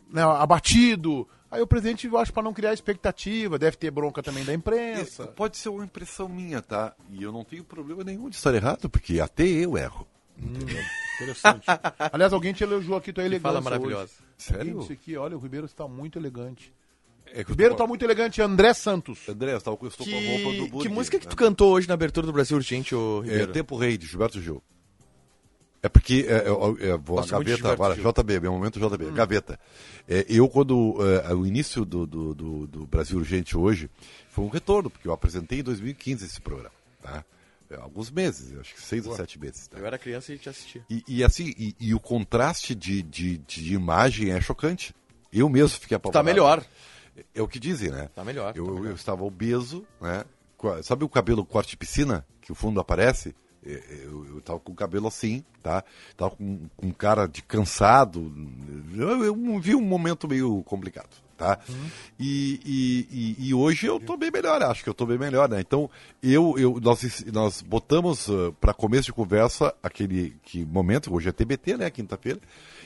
né, abatido. Aí o presidente, eu acho, para não criar expectativa, deve ter bronca também da imprensa. Pode ser uma impressão minha, tá? E eu não tenho problema nenhum de estar errado, porque até eu erro. Interessante. Aliás, alguém te elogiou aqui tua elegância. Fala maravilhosa. hoje. Sério? Disse aqui, olha, o Ribeiro está muito elegante. É que Ribeiro tô- está muito elegante, André Santos. André, eu estou, estou com a roupa do Que, Burger, que música que né? tu cantou hoje na abertura do Brasil Urgente, ô É Ribeiro? Tempo Rei, de Gilberto Gil. É porque, é, é, é, vou a de gaveta agora. JB, meu momento JB, gaveta. É, eu, quando, é, o início do, do, do, do Brasil Urgente hoje, foi um retorno, porque eu apresentei em 2015 esse programa, tá? É, alguns meses, acho que seis ou sete meses. Tá? Eu era criança e te assistia. E, e assim, e, e o contraste de, de, de imagem é chocante. Eu mesmo fiquei Tá apavorado. melhor. É o que dizem, né? Tá melhor, Eu, tá melhor. eu estava obeso, né? A- Sabe o cabelo corte piscina, que o fundo aparece? É, Eu, eu tava com o cabelo assim, tá? Tava com, com cara de cansado. Eu, eu vi um momento meio complicado, tá? Uhum. E, e, e, e hoje eu tô bem melhor, acho que eu tô bem melhor, né? Então, eu, eu, nós, nós botamos para começo de conversa aquele que momento, hoje é TBT, né? Quinta-feira.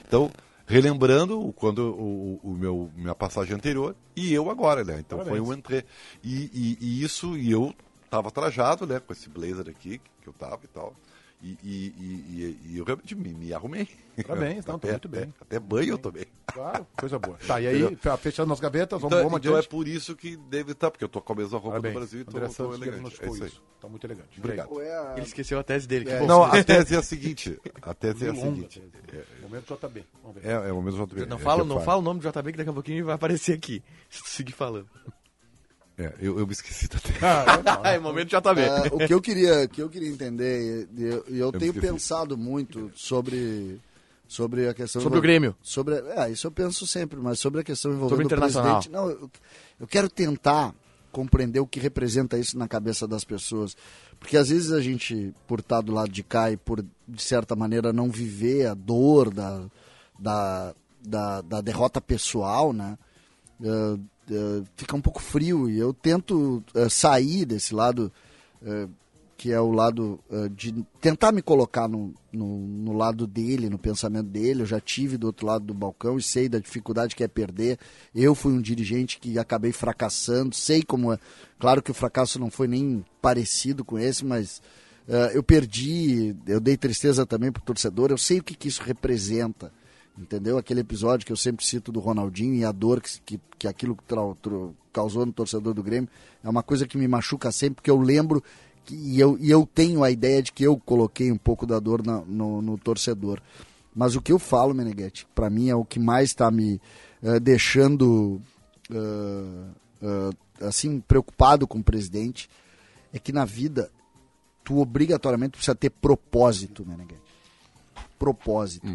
Então, relembrando o- quando o, o meu minha passagem anterior e eu agora, né? Então Parabéns. foi um entre e, e, e isso e eu tava trajado, né? Com esse blazer aqui que eu tava e tal. E, e, e, e- e eu realmente me, me arrumei. Parabéns, não, tá Até- muito bem. Até, até banho eu tomei. Claro, coisa boa. Tá, e aí, fe- fechando as gavetas, vamos, Então, vamos então é por isso que deve estar, porque eu tô com a mesma roupa Parabéns. do Brasil e tô, André tô Santos elegante. É diagnosticou isso aí. Tá muito elegante. Obrigado. É a- Ele esqueceu a tese dele. Que É, bom. Não, a tese é a seguinte. A tese é a seguinte. Momento JB. Vamos ver. É, é o mesmo JB. Não, é fala, eu não falo. fala o nome do JB que daqui a pouquinho vai aparecer aqui. Se tu seguir falando. É, eu, eu me esqueci da. Ah, Ah, é momento JB. É, o que eu queria, que eu queria entender, e eu, e eu tenho pensado muito sobre, sobre a questão Sobre o Grêmio. Sobre, é, isso eu penso sempre, mas sobre a questão envolvendo Sobre o Internacional. presidente. Não, eu, eu quero tentar compreender o que representa isso na cabeça das pessoas. Porque às vezes a gente, por estar do lado de cá e por, de certa maneira, não viver a dor da, da, da, da derrota pessoal, né? eh, eh, fica um pouco frio e eu tento eh, sair desse lado eh, que é o lado de tentar me colocar no, no, no lado dele, no pensamento dele. Eu já tive do outro lado do balcão e sei da dificuldade que é perder. Eu fui um dirigente que acabei fracassando, sei como é. Claro que o fracasso não foi nem parecido com esse, mas eu perdi, eu dei tristeza também pro torcedor. Eu sei o que, que isso representa. Entendeu? Aquele episódio que eu sempre cito do Ronaldinho e a dor que, que, que aquilo causou no torcedor do Grêmio é uma coisa que me machuca sempre, porque eu lembro que, e, eu, e eu tenho a ideia de que eu coloquei um pouco da dor na- no, no torcedor. Mas o que eu falo, Meneghetti, para mim é o que mais está me eh, deixando eh, eh, assim preocupado com o presidente, é que na vida tu obrigatoriamente precisa ter propósito, Meneghetti. Propósito.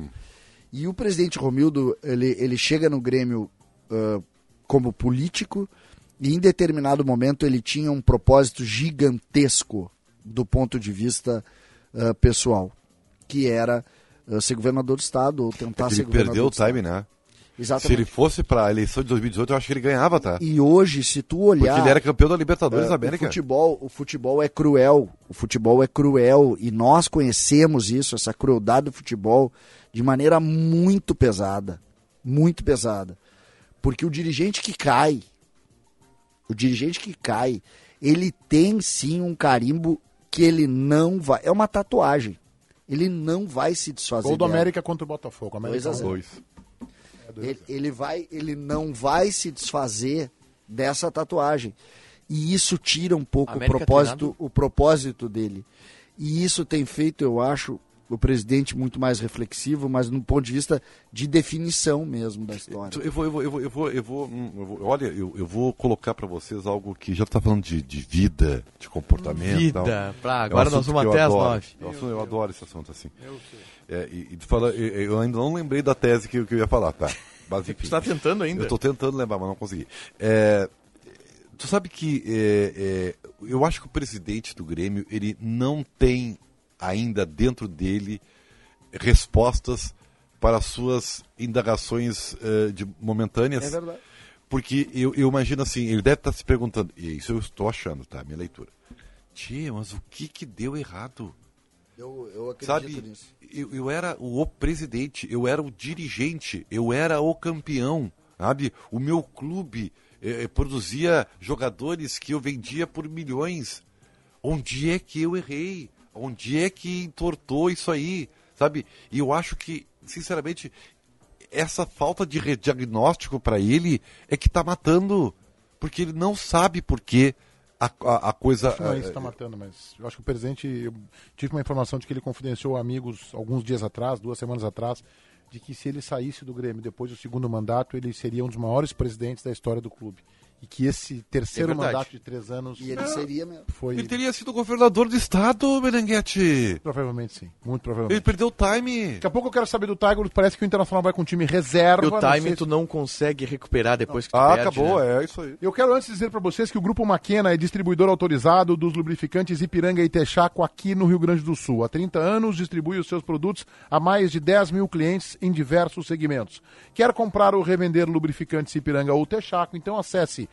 E o presidente Romildo, ele, ele chega no Grêmio ah, como político e em determinado momento ele tinha um propósito gigantesco do ponto de vista ah, pessoal, que era ah, ser governador do estado ou tentar ser Ele governador perdeu o time, né? Se Exatamente. ele fosse para a eleição de 2018, eu acho que ele ganhava, tá? E hoje, se tu olhar... Porque ele era campeão da Libertadores É, da América. O futebol, o futebol é cruel. O futebol é cruel e nós conhecemos isso, essa crueldade do futebol, de maneira muito pesada, muito pesada. Porque o dirigente que cai, o dirigente que cai, ele tem sim um carimbo que ele não vai, é uma tatuagem. Ele não vai se desfazer. Gol do dela. América contra o Botafogo. América Dois a zero. Dois. Ele, ele vai, ele não vai se desfazer dessa tatuagem. E isso tira um pouco o América propósito, treinado? o propósito dele. E isso tem feito, eu acho, o presidente muito mais reflexivo, mas no ponto de vista de definição mesmo da história. Eu vou, eu vou, eu vou, eu vou, eu vou, hum, eu vou- olha, eu, eu vou colocar para vocês algo que já tá falando de, de vida, de comportamento. tal. Vida. Pra, É um agora nós vamos eu até às adoro. nove. É um assunto- Eu, adoro esse assunto assim. É, e, e fala, eu, eu ainda não lembrei da tese que, eu- que eu ia falar, tá? Mas enfim. Você tá tentando ainda? Eu tô tentando lembrar, mas não consegui. É, tu sabe que é, é, eu acho que o presidente do Grêmio ele não tem ainda dentro dele respostas para as suas indagações eh, de momentâneas. É verdade. Porque eu, eu imagino assim, ele deve estar se perguntando, e isso eu estou achando, tá? Minha leitura. Tia, mas o que que deu errado? Eu, eu acredito Sabe, nisso. eu, eu era o presidente, eu era o dirigente, eu era o campeão, sabe? O meu clube eh, eh, produzia jogadores que eu vendia por milhões. Onde é que eu errei? Onde é que entortou isso aí? Sabe? E eu acho que, sinceramente, essa falta de diagnóstico para ele é que está matando. Porque ele não sabe por que a, a, a coisa. Não é isso que eh, está matando, mas eu acho que o presidente. Eu tive uma informação de que ele confidenciou a amigos alguns dias atrás, duas semanas atrás, de que se ele saísse do Grêmio depois do segundo mandato, ele seria um dos maiores presidentes da história do clube. E que esse terceiro É mandato de três anos E ele seria mesmo. foi. Ele teria sido governador do estado, Berenguete. Provavelmente sim. Muito Ele provavelmente. perdeu o time. Daqui a pouco eu quero saber do Tiger. Parece que o Internacional vai com um time reserva. E o não time tu se- não consegue recuperar depois que tu Ah, perde, acabou, né? é isso aí. Eu quero antes dizer para vocês que o Grupo Maquena é distribuidor autorizado dos lubrificantes Ipiranga e Texaco aqui no Rio Grande do Sul. Há 30 anos distribui os seus produtos a mais de 10 mil clientes em diversos segmentos. Quer comprar ou revender lubrificantes Ipiranga ou Texaco? Então acesse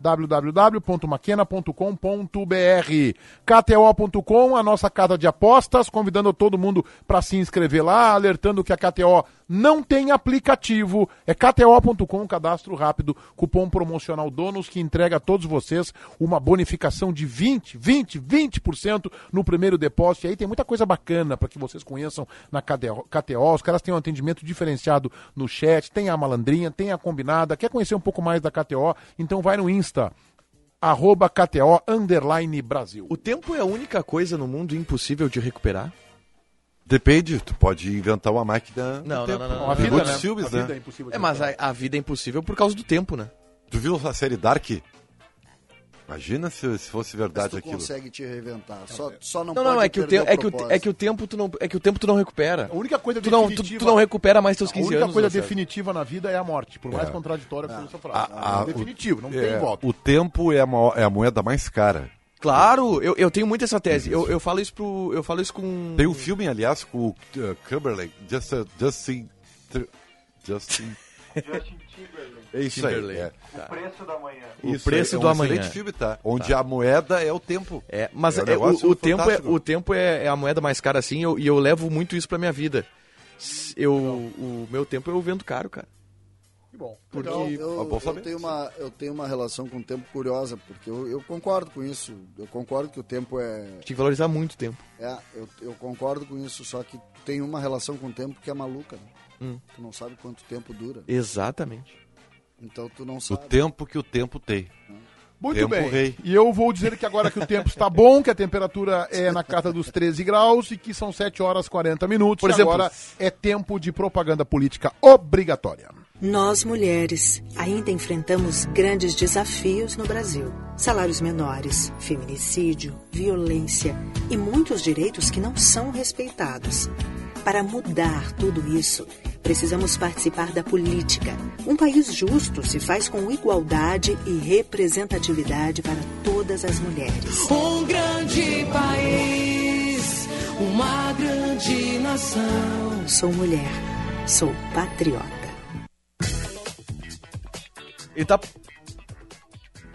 www.maquena.com.br KTO.com, a nossa casa de apostas, convidando todo mundo para se inscrever lá, alertando que a KTO não tem aplicativo. É KTO.com, cadastro rápido, cupom promocional DONOS que entrega a todos vocês uma bonificação de 20, 20, 20% no primeiro depósito. E aí tem muita coisa bacana para que vocês conheçam na KTO. Os caras têm um atendimento diferenciado no chat, tem a malandrinha, tem a combinada. Quer conhecer um pouco mais da KTO? Então vai no Insta, arroba KTO, underline Brasil. O tempo é a única coisa no mundo impossível de recuperar? Depende, tu pode inventar uma máquina. Não, não, tempo. não, não, a não. vida, né? filmes, a né? vida é impossível. de É, mas a, a vida é impossível por causa do tempo, né? Tu viu a série Dark? Imagina se, se fosse Mas verdade tu aquilo. consegue te reinventar. Só, só não, Não, pode não, é que, o tempo, é, que o, é que o tempo tu não é que o tempo tu não recupera. A única coisa Tu não, tu, definitiva... tu não recupera mais teus A 15 única anos. coisa Marcelo. definitiva na vida é a morte, por mais É. contraditória que seja. A- a- é definitivo, não o, tem é, volta. O tempo é a, maior- é a moeda mais cara. Claro, eu, eu tenho muito essa tese. Eu, eu falo isso pro eu falo isso com Tem um filme, aliás, com o uh, Cumberland, Just, uh, Justin. Tr- Justin. É isso aí. É. O Isso preço aí, do é um amanhã. excelente filme, tá? Onde a moeda é o tempo. É, mas É um é, o, o tempo, é, o tempo é, é a moeda mais cara assim eu- e eu levo muito isso pra minha vida. Eu, o meu tempo eu vendo caro, cara. Que bom. Porque Então, Ah, eu, bom eu, tenho uma, eu tenho uma relação com o tempo curiosa, porque eu, eu concordo com isso. Eu concordo que o tempo é. Tinha que valorizar muito o tempo. é eu, eu concordo com isso, só que tem uma relação com o tempo que é maluca. Né? Hum. Tu não sabe quanto tempo dura. Exatamente. Então tu não O sabe. tempo que o tempo tem. Muito Tempo bem. rei. E eu vou dizer que agora que o tempo está bom, que a temperatura é na casa dos 13 graus e que são 7 horas e 40 minutos. Por exemplo- agora é tempo de propaganda política obrigatória. Nós, mulheres, ainda enfrentamos grandes desafios no Brasil: salários menores, feminicídio, violência e muitos direitos que não são respeitados. Para mudar tudo isso, precisamos participar da política. Um país justo se faz com igualdade e representatividade para todas as mulheres. Um grande país, uma grande nação. Sou mulher, sou patriota. Ele tá.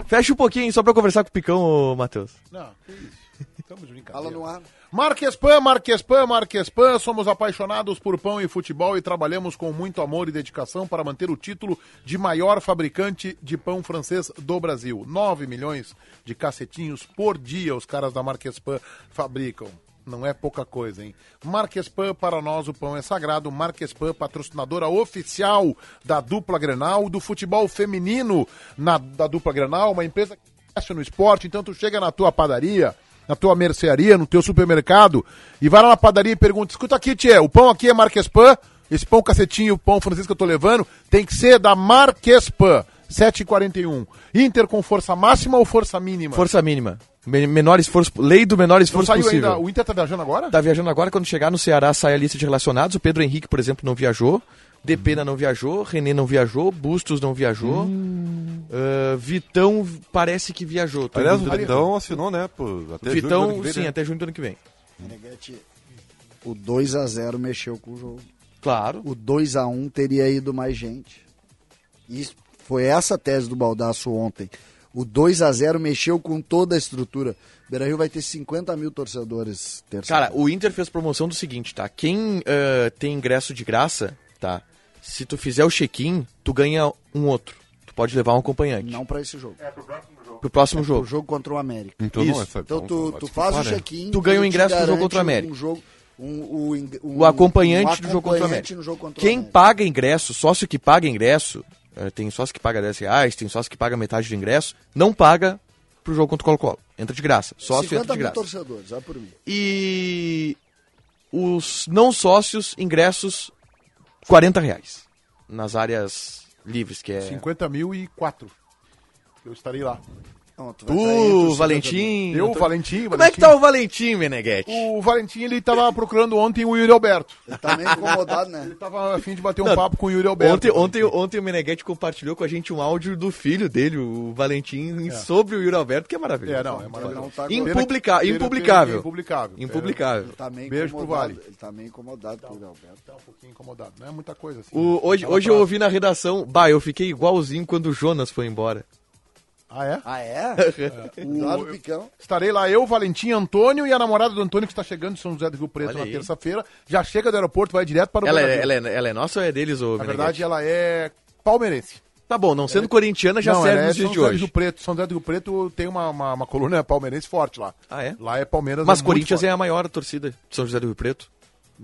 Fecha um pouquinho só pra conversar com o Picão, Matheus. Não, que isso. Estamos brincando. Fala no ar. Marquespan, Marquespan, Marquespan, somos apaixonados por pão e futebol e trabalhamos com muito amor e dedicação para manter o título de maior fabricante de pão francês do Brasil. 9 milhões de cacetinhos por dia os caras da Marquespan fabricam. Não é pouca coisa, hein? Marquespan, para nós o pão é sagrado. Marquespan, patrocinadora oficial da dupla Grenal, do futebol feminino na, da dupla Grenal, uma empresa que investe no esporte. Então tu chega na tua padaria, na tua mercearia, no teu supermercado, e vai lá na padaria e pergunta: escuta aqui, Tchê, o pão aqui é Marquespan? Esse pão cacetinho, o pão francês que eu tô levando, tem que ser da Marquespan. 7,41. Inter com força máxima ou força mínima? Força mínima. Men- menor esforço. Lei do menor esforço possível. ainda. O Inter tá viajando agora? Tá viajando agora, quando chegar no Ceará sai a lista de relacionados. O Pedro Henrique, por exemplo, não viajou. Depena não viajou, René não viajou, Bustos não viajou. Ah, Vitão parece que viajou. Tô Aliás, o. Vitão assinou, né? Por, até julho do ano Vitão, que vem, sim, né? até junho do ano que vem. O 2x0 mexeu com o jogo. Claro. o 2 a 1 teria ido mais gente. E foi essa a tese do Baldaço ontem. O 2 a 0 mexeu com toda a estrutura. Beira Rio vai ter 50 mil torcedores terça Cara, o Inter fez promoção do seguinte, tá? Quem eh, tem ingresso de graça, tá? Se tu fizer o check-in, tu ganha um outro. Tu pode levar um acompanhante. Não pra esse jogo. Pro próximo O jogo. jogo contra o América. Então Isso. não, essa, Então tu, tu faz o check-in. Tu ganha o ingresso pro jogo contra o América. Um jogo, um, o, ing- um- O acompanhante um do jogo contra o América. no jogo contra o Quem América. paga ingresso, sócio que paga ingresso, eh, tem sócio que paga 10 reais, tem sócio que paga metade do ingresso, não paga pro jogo contra o Colo-Colo. Entra de graça. Sócio 50 entra de mil graça. torcedores, vai por mim. E os não sócios, ingressos 40 reais. Nas áreas livres, que é... 50 mil e quatro. Eu estarei lá. Não, tu Valentim... Eu, Antônio- Valentim, Como é que tá o Valentim, Meneghetti? O Valentim, ele tava procurando ontem o Yuri Alberto. Ele tá meio incomodado, né? Ele tava a fim de bater um Não, papo com o Yuri Alberto. Ontem, ontem, ontem o Meneghetti compartilhou com a gente um áudio do filho dele, o Valentim, sobre o Yuri Alberto, que é maravilhoso. É, não, é maravilhoso. não tá Impublica- Pena- impublicável. Impublicável. Impublicável. Ele tá meio Beijo pro. Vale. Ele tá meio incomodado com o Alberto. É, tá um pouquinho incomodado. Não é muita coisa assim. O- hoje hoje eu ouvi na redação, bah, eu fiquei igualzinho quando o Jonas foi embora. Ah, é? Ah, é? Claro, Picão. Estarei lá eu, Valentim, Antônio e a namorada do Antônio que está chegando de São José do Rio Preto Olha na terça-feira. Já chega do aeroporto, vai direto para o Ela é, ela, é, ela é nossa ou é deles, ô Na verdade, ela é palmeirense. Tá bom, não sendo corintiana já Não, serve é nos São dias de José do hoje. Rio Preto. São José do Rio Preto tem uma, uma, uma coluna palmeirense forte lá. Ah, é? Lá é Palmeiras. Mas é Corinthians é a maior torcida de São José do Rio Preto?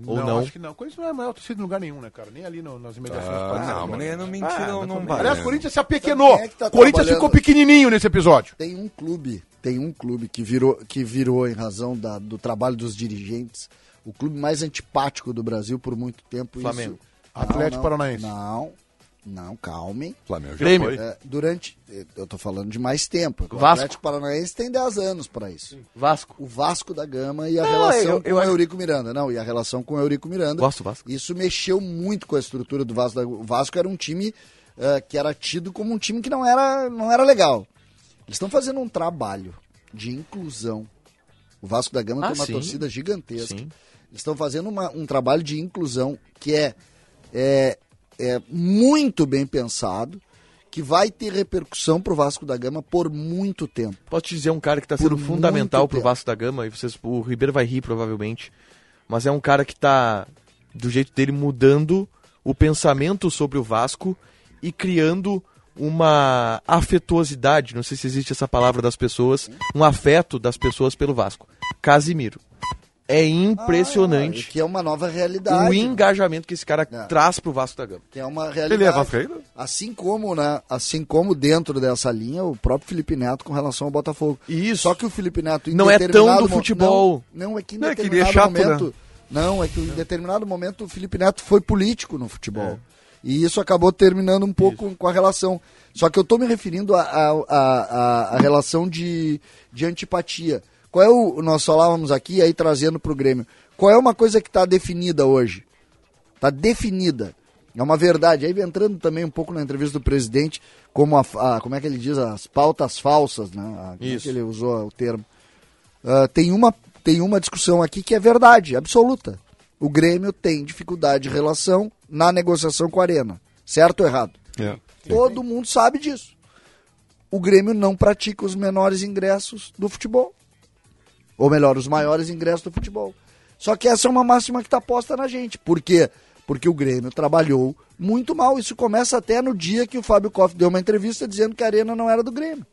Ou não? acho que não. Corinthians não é maior torcida em lugar nenhum, né, cara? Nem ali no- nas imediações. do Ah, não, mas não, mentira, não, não vai. Aliás, o Corinthians se apequenou. Quem é tá Corinthians ficou pequenininho nesse episódio. Tem um clube, tem um clube que virou, que virou em razão da- do trabalho dos dirigentes, o clube mais antipático do Brasil por muito tempo. Flamengo. Isso, Atlético não, Paranaense. Não, não, calmem. Flamengo já Grêmio. foi. É, durante, eu tô falando de mais tempo. O Vasco. Atlético Paranaense tem 10 anos para isso. Vasco. O Vasco da Gama e a Não, relação eu- eu com o Eurico Miranda. Não, e a relação com o Eurico Miranda. Gosto do Vasco. Isso mexeu muito com a estrutura do Vasco. da- O Vasco era um time eh, que era tido como um time que não era, não era legal. Eles estão fazendo um trabalho de inclusão. O Vasco da Gama Ah, tem uma sim. torcida gigantesca. Sim. Eles estão fazendo uma- um trabalho de inclusão que é, é, é muito bem pensado, que vai ter repercussão pro Vasco da Gama por muito tempo. Posso te dizer um cara que está sendo fundamental pro tempo. Vasco da Gama, e vocês, o Ribeiro vai rir provavelmente, mas é um cara que tá, do jeito dele, mudando o pensamento sobre o Vasco e criando uma afetuosidade, não sei se existe essa palavra das pessoas, um afeto das pessoas pelo Vasco. Casimiro. É Ah, impressionante que é uma nova realidade. o engajamento que esse cara É. traz pro Vasco da Gama. Que é uma realidade. Ele é vascaíno? Assim como, né? Assim como dentro dessa linha, o próprio Felipe Neto com relação ao Botafogo. Isso. Só que o Felipe Neto em Não é tão determinado do futebol. Não, não é que em Não, é é determinado chato, momento. né? Não, é que em determinado momento o Felipe Neto foi político no futebol. E isso acabou terminando um pouco com a relação. Só que eu tô me referindo à a, a, a, a relação de, de antipatia. Qual é o. Nós falávamos aqui, aí trazendo pro Grêmio. Qual é uma coisa que está definida hoje? Está definida. É uma verdade. Aí entrando também um pouco na entrevista do presidente, como a, a- como é que ele diz, as pautas falsas, né? A- é Isso. que ele usou o termo. Ah, tem, uma, tem uma discussão aqui que é verdade, absoluta. O Grêmio tem dificuldade de relação na negociação com a Arena. Certo ou errado? É. Todo mundo sabe disso. O Grêmio não pratica os menores ingressos do futebol. Ou melhor, os maiores ingressos do futebol. Só que essa é uma máxima que está posta na gente. Por quê? Porque o Grêmio trabalhou muito mal. Isso começa até no dia que o Fábio Koff deu uma entrevista dizendo que a Arena não era do Grêmio.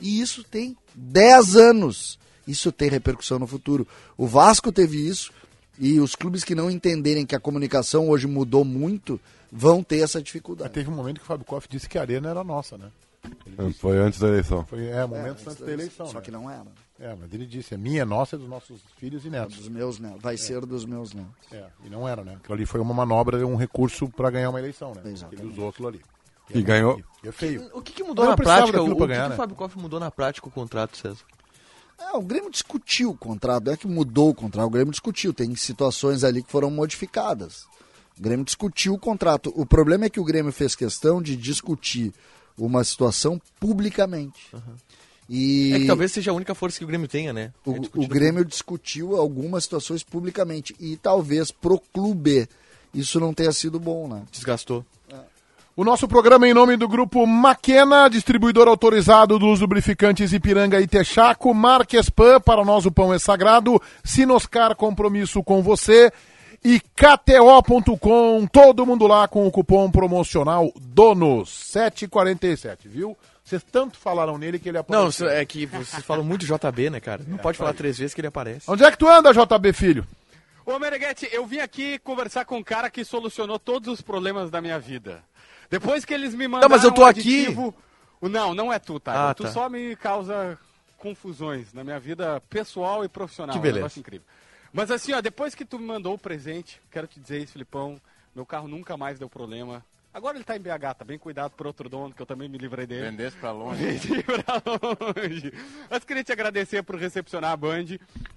E isso tem 10 anos. Isso tem repercussão no futuro. O Vasco teve isso. E os clubes que não entenderem que a comunicação hoje mudou muito vão ter essa Mas dificuldade. teve um momento que o Fábio Koff disse que a arena era nossa, né? Foi antes da eleição. Foi, é, momentos antes da eleição. Só né? que não era. É, mas ele disse, é minha, é nossa, é dos nossos filhos e netos. Dos meus netos. Vai ser dos meus netos. É, e não era, né? Aquilo ali foi uma manobra, um recurso para ganhar uma eleição, né? Exatamente. Ele usou aquilo ali. E ganhou. E é feio. O que, que mudou não na prática? O, ganhar, que né? o Fábio Koff mudou na prática o contrato, César? É, o Grêmio discutiu o contrato, não é que mudou o contrato, o Grêmio discutiu, tem situações ali que foram modificadas. O Grêmio discutiu o contrato. O problema é que o Grêmio fez questão de discutir uma situação publicamente. E É que talvez seja a única força que o Grêmio tenha, né? É o, discutir o Grêmio discutiu algumas situações publicamente. E talvez pro clube isso não tenha sido bom, né? Desgastou. O nosso programa é em nome do grupo Maquena, distribuidor autorizado dos lubrificantes Ipiranga e Texaco, Marques Pan, para nós o pão é sagrado, Sinoscar, compromisso com você e KTO.com, todo mundo lá com o cupom promocional DONOS 747, viu? Vocês tanto falaram nele que ele Não, apareceu. isso é que vocês falam muito JB, né, cara? Não pode falar três vezes que ele aparece. Onde é que tu anda, JB Filho? Ô, Meneghete, eu vim aqui conversar com um cara que solucionou todos os problemas da minha vida. Depois que eles me mandaram mas eu tô um aqui. aditivo- O- Não, não é tu, tá? Ah, tu tá. só me causa confusões na minha vida pessoal e profissional. Que É um beleza. negócio incrível. Mas assim, ó, depois que tu me mandou o presente, quero te dizer isso, Filipão, meu carro nunca mais deu problema. Agora ele tá em BH, tá bem cuidado por outro dono, que eu também me livrei dele. Vendesse pra longe. Vendi pra longe. Mas queria te agradecer por recepcionar a Band.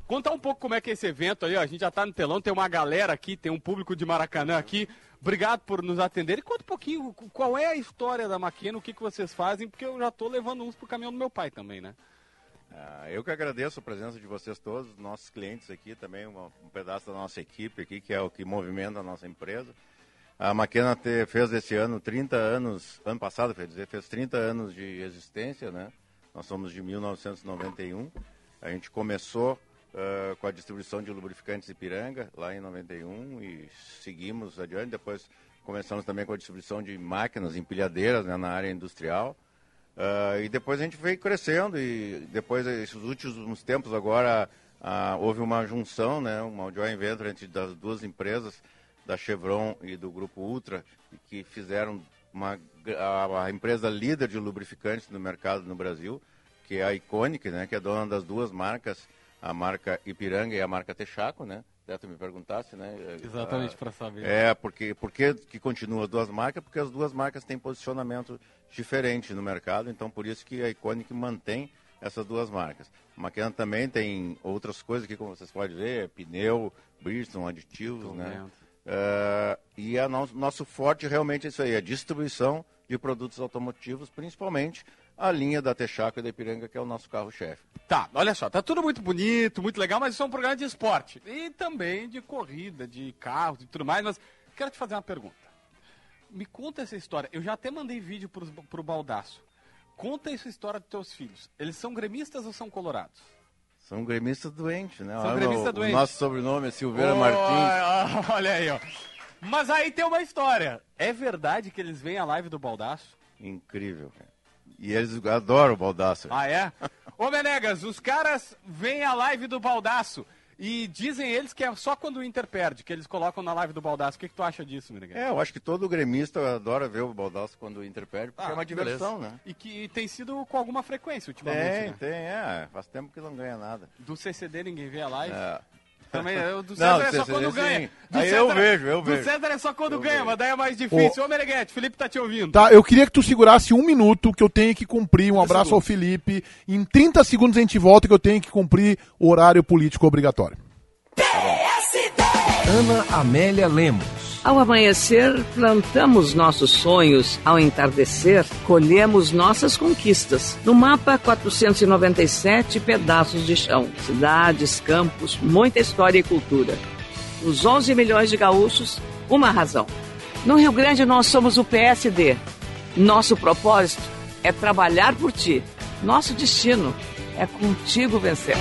Contar um pouco como é que é esse evento aí, ó. A gente já tá no telão, tem uma galera aqui, tem um público de Maracanã aqui. Obrigado por nos atender. E conta um pouquinho qual é a história da Maquina, o que, que vocês fazem, porque eu já tô levando uns pro caminhão do meu pai também, né? Ah, eu que agradeço a presença de vocês todos, nossos clientes aqui também, uma- um pedaço da nossa equipe aqui, que é o que movimenta a nossa empresa. A Maquena te- fez esse ano 30 anos, ano passado, quer dizer, fez 30 anos de existência, né? Nós somos de 1991. A gente começou ah, com a distribuição de lubrificantes Ipiranga, lá em 91, e seguimos adiante. Depois começamos também com a distribuição de máquinas empilhadeiras né, na área industrial. Ah, e depois a gente veio crescendo e depois, esses últimos tempos agora, ah, houve uma junção, né, uma joint venture entre das duas empresas, da Chevron e do Grupo Ultra, que fizeram uma, a, a empresa líder de lubrificantes no mercado no Brasil, que é a Iconic, né, que é dona das duas marcas, a marca Ipiranga e a marca Texaco, né? Até tu me perguntasse, né? Exatamente, Ah, pra saber. É, porque, por que que continuam as duas marcas? Porque as duas marcas têm posicionamento diferente no mercado, então por isso que a Iconic mantém essas duas marcas. A Maquena também tem outras coisas aqui, como vocês podem ver, pneu, Bridgestone, aditivos, Tô né? vendo. Ah, e a no- nosso forte realmente é isso aí, a distribuição de produtos automotivos, principalmente a linha da Texaco e da Ipiranga, que é o nosso carro-chefe. Tá, olha só, tá tudo muito bonito, muito legal, mas isso é um programa de esporte. E também de corrida, de carros e tudo mais, mas quero te fazer uma pergunta. Me conta essa história. Eu já até mandei vídeo pros, pro Baldaço. Conta essa história dos teus filhos. Eles são gremistas ou são colorados? São gremistas doentes, né? São gremistas doentes. O nosso sobrenome é Silveira Oi, Martins. Olha aí, ó. Mas aí tem uma história. É verdade que eles vêm à live do Baldaço? Incrível, cara. E eles adoram o Baldaço. Ah, é? Ô, Menegas, os caras vêm à live do Baldaço e dizem eles que é só quando o Inter perde, que eles colocam na live do Baldaço. O que, que tu acha disso, Menegas? É, eu acho que todo gremista adora ver o Baldaço quando o Inter perde, porque Ah, é uma diversão, beleza. né? E que tem sido com alguma frequência ultimamente, Tem, né? tem, é. Faz tempo que não ganha nada. Do CCD ninguém vê a live. É. Também, eu- do Não, César é do só quando ganha. Do Aí eu vejo, eu Do vejo. César é só quando Eu ganha, vejo. mas daí é mais difícil. Ô, Meneghete, Felipe tá te ouvindo. Tá, eu queria que tu segurasse um minuto, que eu tenho que cumprir. Um abraço ao Felipe. Em 30 segundos a gente volta, que eu tenho que cumprir o horário político obrigatório. Ana Amélia Lemos. Ao amanhecer, plantamos nossos sonhos. Ao entardecer, colhemos nossas conquistas. No mapa, 497 pedaços de chão. Cidades, campos, muita história e cultura. Os 11 milhões de gaúchos, uma razão. No Rio Grande, nós somos o PSD. Nosso propósito é trabalhar por ti. Nosso destino é contigo vencer.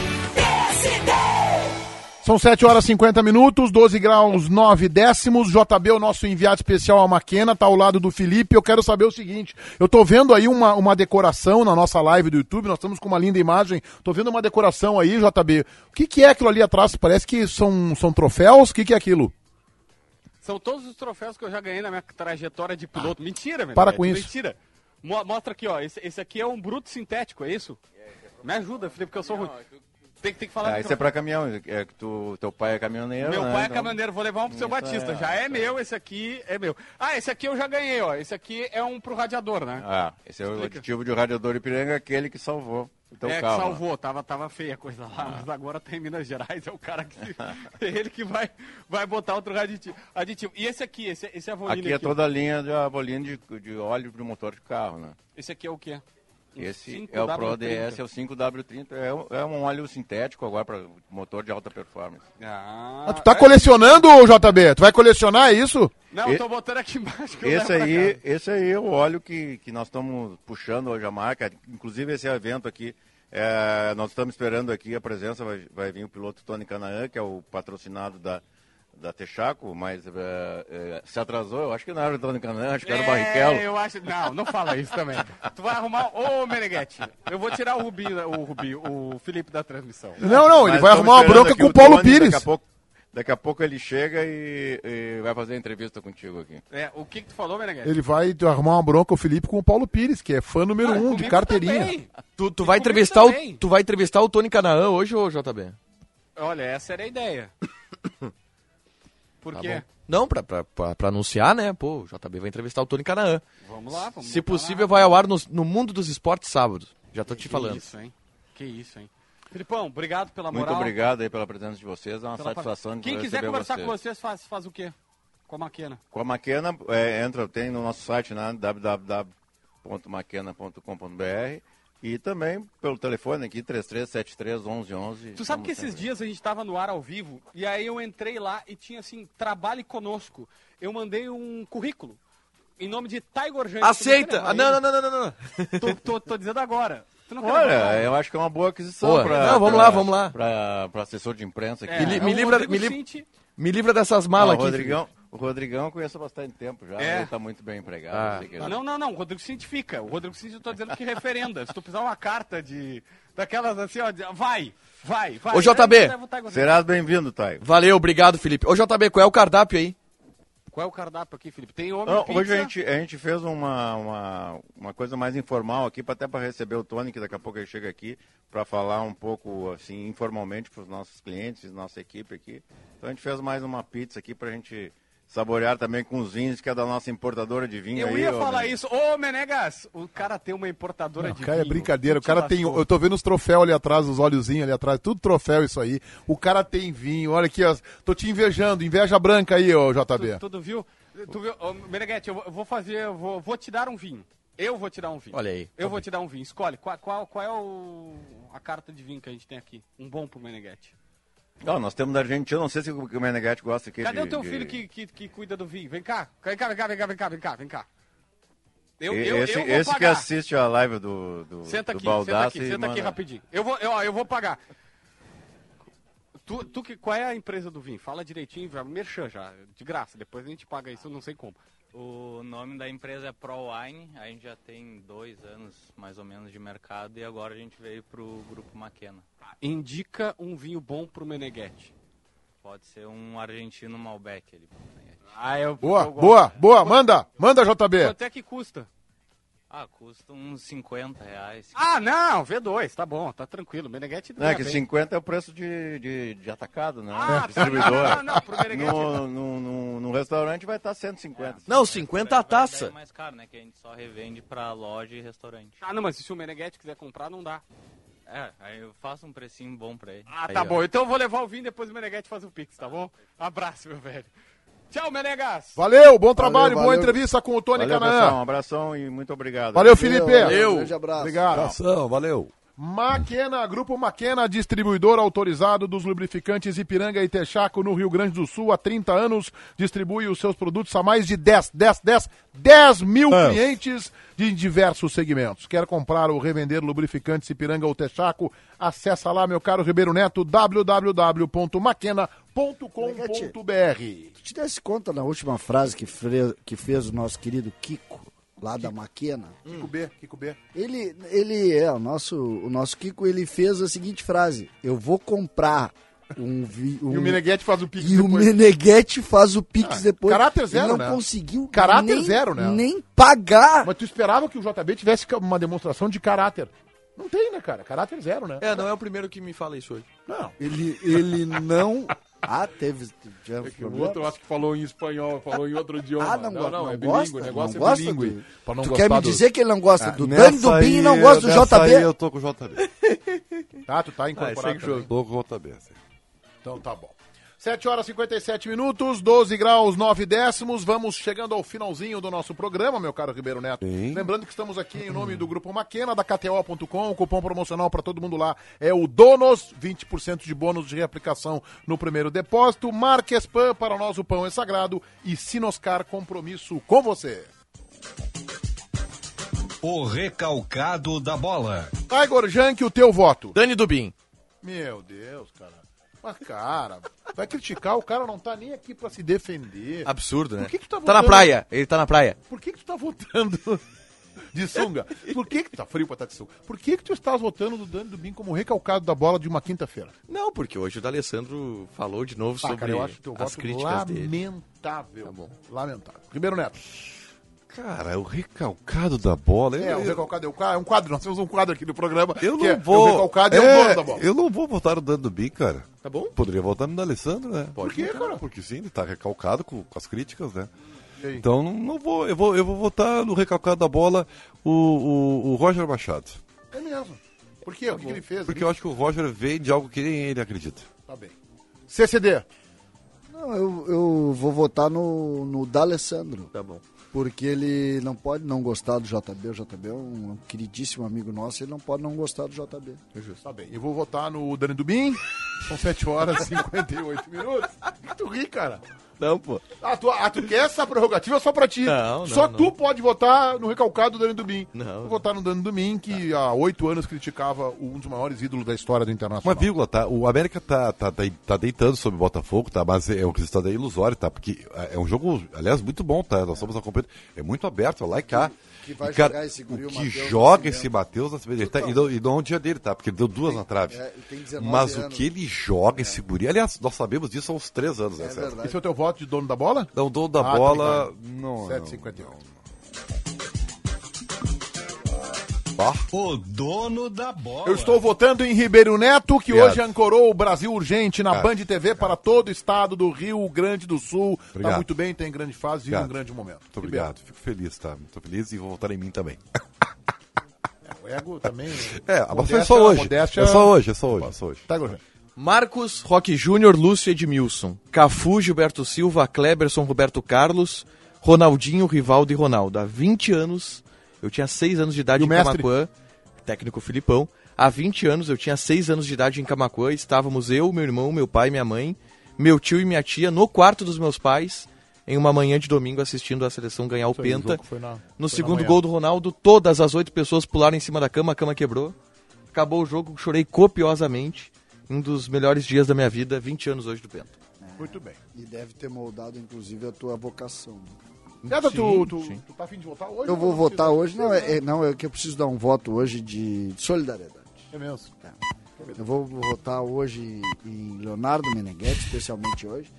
São 7 horas e 50 minutos, 12 graus 9 décimos. JB, o nosso enviado especial a Maquena, tá ao lado do Felipe. Eu quero saber o seguinte: eu tô vendo aí uma, uma decoração na nossa live do YouTube, nós estamos com uma linda imagem. Tô vendo uma decoração aí, JB. O que, que é aquilo ali atrás? Parece que são, são troféus? O que, que é aquilo? São todos os troféus que eu já ganhei na minha trajetória de piloto. Mentira, velho. Para com isso. Mentira. Mo- Mostra aqui, ó. Esse, esse aqui é um bruto sintético, é isso? Me ajuda, Felipe, porque eu sou ruim. Tem, que- tem que falar. Ah, isso é pra caminhão, é que tu, teu pai é caminhoneiro, Meu né? pai é Então- caminhoneiro, vou levar um pro seu Isso Batista. é- Já é meu, esse aqui é meu. Ah, esse aqui eu já ganhei, ó. Esse aqui é um pro radiador, né? Ah, esse é o Explica. aditivo de radiador Ipiranga, aquele que salvou o teu é, carro. que salvou, tava, tava feia a coisa lá, mas agora tá em Minas Gerais, é o cara que. é ele que vai, vai botar outro aditivo. aditivo. E esse aqui, esse, esse Avolino Aqui é toda a linha de Avolino de, de óleo de motor de carro, né? Esse aqui é o quê? Esse é o Pro DS, é o 5W30. É um, é um óleo sintético agora para motor de alta performance. Ah, Ah, tu tá colecionando, JB? Tu vai colecionar isso? Não, E- tô botando aqui embaixo. Esse aí, esse aí é o óleo que, que nós estamos puxando hoje a marca. Inclusive esse evento aqui, é, nós estamos esperando aqui a presença, vai, vai vir o piloto Tony Canaã, que é o patrocinado da, da Texaco, mas é, é, se atrasou, eu acho que não era o Tony Canaã, acho que era o Barrichello. É, eu acho. Não, não fala isso também. tu vai arrumar. Ô, Meneghetti, eu vou tirar o Rubi, o Rubi, o Felipe da transmissão. Não, não, ele Mas vai estamos arrumar uma bronca com o Paulo Tony, Pires. Daqui a pouco, daqui a pouco ele chega e, e vai fazer a entrevista contigo aqui. É, o que, que tu falou, Meneghetti? Ele vai arrumar uma bronca, o Felipe, com o Paulo Pires, que é fã número Ah, um de carteirinha. também. Tu, tu vai entrevistar o, tu vai entrevistar o Tony Canaã hoje, ô JB? Olha, essa era a ideia. Por Tá quê? bom. Não, pra, pra, pra, pra anunciar, né? Pô, o JB vai entrevistar o Tony Canaã. Vamos lá, vamos Se possível, lá. vai ao ar no, no Mundo dos Esportes sábado. Já tô te Que falando. isso, hein? Que isso, hein? Filipão, obrigado pela Muito moral. obrigado aí pela presença de vocês, é uma pela satisfação de Quem quiser conversar vocês. com vocês, faz, faz o quê? Com a Maquena. Com a Maquena, é, entra, tem no nosso site, né, www.maquena.com.br e também pelo telefone aqui, 3373-1111. Tu sabe que esses dias a gente tava no ar ao vivo e aí eu entrei lá e tinha assim, trabalhe conosco. Eu mandei um currículo em nome de Tiger Jane. Aceita! Ah, não, não, não, não, não, não. Tô, tô, tô dizendo agora. Não Olha, eu acho que é uma boa aquisição Boa. para Não, vamos lá, vamos lá. para assessor de imprensa aqui. É, Me li- é me o livra- me li-. Me livra dessas Não, malas o aqui. Rodrigão, o Rodrigão eu conheço há bastante tempo já, É. ele está muito bem empregado. Ah. ele- Não, não, não. O Rodrigo Cinti fica. O Rodrigo Cinti eu tô dizendo que referenda. Se tu precisar uma carta de. Daquelas assim, ó. de- Vai, vai, vai. Ô, JB. Serás bem-vindo, Thay. Valeu, obrigado, Felipe. Ô, JB, qual é o cardápio aí? Qual é o cardápio aqui, Felipe? Tem homem Não, pizza. hoje a gente, a gente fez uma, uma, uma coisa mais informal aqui, pra- até para receber o Tony, que daqui a pouco ele chega aqui, para falar um pouco, assim, informalmente para os nossos clientes, nossa equipe aqui. Então a gente fez mais uma pizza aqui para a gente saborear também com os vinhos, que é da nossa importadora de vinho Eu aí. ia ô, falar isso. Ô, Menegas, o cara tem uma importadora Não, de cara, é vinho. brincadeira. O cara te tem. Eu tô vendo os troféus ali atrás, os óleozinhos ali atrás. Tudo troféu isso aí. O cara tem vinho. Olha aqui, ó. Tô te invejando. Inveja branca aí, ô JB. Tu, tu viu? Tu viu? Ô, Meneghete, eu vou- fazer, eu vou, vou te dar um vinho. Eu vou te dar um vinho. Olha aí. Eu vou te dar um vinho. Escolhe, qual, qual, qual é o, a carta de vinho que a gente tem aqui? Um bom pro Meneghete. Não, nós temos da Argentina, não sei se o Menegatti gosta aqui Cadê de- o teu de- filho que, que, que cuida do vinho? Vem cá. Vem cá, vem cá, vem cá, vem cá, vem cá, vem cá. Eu, eu, esse eu esse que assiste a live do, do, Senta do aqui, senta Baldassi aqui, e senta aqui rapidinho. Eu vou, eu, eu vou pagar. Tu, tu que, qual é a empresa do vinho? Fala direitinho, merchan já, de graça. Depois a gente paga isso, eu não sei como. O nome da empresa é ProWine, a gente já tem dois anos mais ou menos de mercado e agora a gente veio pro grupo Maquena. Indica um vinho bom pro Meneghetti. Pode ser um argentino Malbec ali. Ah, eu, Boa, eu boa, boa. Manda, manda, JB. Quanto é que custa? Ah, custa uns 50 reais. Ah, não, V2, tá bom, tá tranquilo. Meneghetti Não, é que bem. 50 é o preço de, de, de atacado, né? Ah, tá. Distribuidor. Não, não, não, pro Meneghetti. No, no, no, no restaurante vai estar 150. Não, 50 a taça. É mais caro, né? Que a gente só revende pra loja e restaurante. Ah, não, mas se o Meneghetti quiser comprar, não dá. É, aí eu faço um precinho bom pra ele. Ah, Aí, tá ó. bom. Então eu vou levar o vinho depois o Meneghetti faz o Pix, tá bom? Abraço, meu velho. Tchau, Menegas. Valeu, bom trabalho, boa valeu. entrevista com o Tony Valeu, Canaã. pessoal, um abração e muito obrigado. Valeu, Felipe. Valeu, um grande abraço. Obrigado. Abração, valeu. Maquena, Grupo Maquena, distribuidor autorizado dos lubrificantes Ipiranga e Texaco no Rio Grande do Sul há 30 anos. Distribui os seus produtos a mais de 10, 10, 10, 10 mil clientes de diversos segmentos. Quer comprar ou revender lubrificantes Ipiranga ou Texaco? Acessa lá, meu caro Ribeiro Neto, www.maquena.com.br. Tu te desse conta na última frase que, fre- que fez o nosso querido Kiko, lá da Maquena? Kiko B, Kiko B. Ele, ele é, o nosso, o nosso Kiko, ele fez a seguinte frase: Eu vou comprar um. Vi, um E o Meneghetti faz o pix e o depois. Meneghetti faz o Pix Ah, depois. caráter zero, Ele não né? conseguiu Caráter nem, zero, né? nem pagar. Mas tu esperava que o JB tivesse uma demonstração de caráter. Não tem, né, cara? Caráter zero, né? É, não é o primeiro que me fala isso hoje. Não. Ele, ele não. Ah, teve. tivemos É que o outro eu acho que falou em espanhol, falou em outro idioma. Ah, não, não, não, não é gosta? bilíngue, o negócio Não é gosta bilíngue. do- Pra não Tu quer me do- dizer que ele não gosta Ah, do Dani Dubin e não gosta do JB? Aí eu tô com o JB. Tá, tu tá incorporado segue o também. jogo. Tô com o JB. sim. Então tá bom. 7 horas e 57 minutos, 12 graus 9 décimos. Vamos chegando ao finalzinho do nosso programa, meu caro Ribeiro Neto. Sim. Lembrando que estamos aqui em nome do Grupo Maquena, da KTO.com. O cupom promocional para todo mundo lá é o DONOS, 20% de bônus de reaplicação no primeiro depósito. Marquespan, para nós o pão é sagrado. E Sinoscar, compromisso com você. O recalcado da bola. Igor Jank, o teu voto. Dani Dubin. Meu Deus, cara. Mas, cara, vai criticar, o cara não tá nem aqui pra se defender. Absurdo, né? Por que que tu tá Tá na votando? praia, ele tá na praia. Por que que tu tá votando de sunga? Por que que tu tá frio pra estar de sunga? Por que que tu estás votando do Dani Dubin como recalcado da bola de uma quinta-feira? Não, porque hoje o D'Alessandro falou de novo Ah, sobre cara, eu acho teu as voto críticas dele. lamentável. Tá bom. Lamentável. Ribeiro Neto. Cara, o recalcado da bola. É, eu- o recalcado é, o é um quadro, nós temos um quadro aqui no programa. Eu que não é, vou. O recalcado é, o dono da bola. Eu não vou votar no Dando Bim, cara. Tá bom? Poderia votar no D'Alessandro, né? Por quê, cara? Porque sim, ele tá recalcado com, com as críticas, né? Então não, não vou, eu vou. Eu vou votar no recalcado da bola o, o, o Roger Machado. É mesmo. Por quê? o que, que ele fez? Porque eu acho que o Roger veio de algo que nem ele acredita. Tá bem. CCD. Não, eu, eu vou votar no, no D'Alessandro. Tá bom. Porque ele não pode não gostar do JB. O JB é um, um queridíssimo amigo nosso, ele não pode não gostar do JB. Tá bem. Eu vou votar no Dani Dubin. São 7 horas e 58 minutos. Que tu ri, cara? Não, pô. Ah tu, ah, tu quer essa prerrogativa só pra ti? Não, não, Só não. tu pode votar no recalcado do Dani Dubin. Não. Vou votar no Dani Dubin, que há oito anos criticava um dos maiores ídolos da história do Uma Internacional. vírgula, tá? O América tá, tá, tá, tá deitando sobre o Botafogo, tá? Mas é um resultado ilusório, tá? Porque é um jogo, aliás, muito bom, tá? Nós estamos acompanhando. É muito aberto, lá e cá. Que vai E, cara, jogar esse guri, o o que Matheus joga esse Matheus Nascimento, ele tá, e, não, e não é um dia dele, tá? Porque ele deu duas na trave. é, ele tem 19 Mas o anos. que ele joga, esse guri. Aliás, nós sabemos disso há uns três anos, né, É verdade. Esse é o teu voto de dono da bola? Não, o dono da Ah, bola. tá ligado. Não, 7,58. O dono da bola. Eu estou votando em Ribeiro Neto, que Obrigado. hoje ancorou o Brasil Urgente na Obrigado. Band TV para todo o estado do Rio Grande do Sul. Está Obrigado. muito bem, tem grande fase e um grande momento. Muito obrigado, fico feliz, tá? Muito feliz e vou votar em mim também. Ribeiro. O ego também. É, mas Modéstia- é só hoje. modéstia- É só hoje, é só hoje, é só hoje. Tá? Marcos, Roque Júnior, Lúcio Edmilson. Cafu, Gilberto Silva, Kleberson, Roberto Carlos, Ronaldinho, Rivaldo e Ronaldo. Há 20 anos, eu tinha 6 anos de idade E o em? Camacuã, técnico Filipão. Há 20 anos, eu tinha 6 anos de idade em Camacuã, estávamos eu, meu irmão, meu pai, minha mãe, meu tio e minha tia no quarto dos meus pais, em uma manhã de domingo assistindo a seleção ganhar o Isso aí, o Penta. jogo foi na- no segundo gol do Ronaldo, todas as oito pessoas pularam em cima da cama, a cama quebrou. Acabou o jogo, chorei copiosamente. Um dos melhores dias da minha vida, 20 anos hoje do Penta. Muito bem. E deve ter moldado, inclusive, a tua vocação. Neta, tu, tu, sim. tu tá afim de votar hoje? Eu ou vou votar precisa? hoje. Não, é, é- não, é que eu preciso dar um voto hoje de solidariedade. É mesmo. Eu vou votar hoje em Leonardo Meneghetti, especialmente hoje,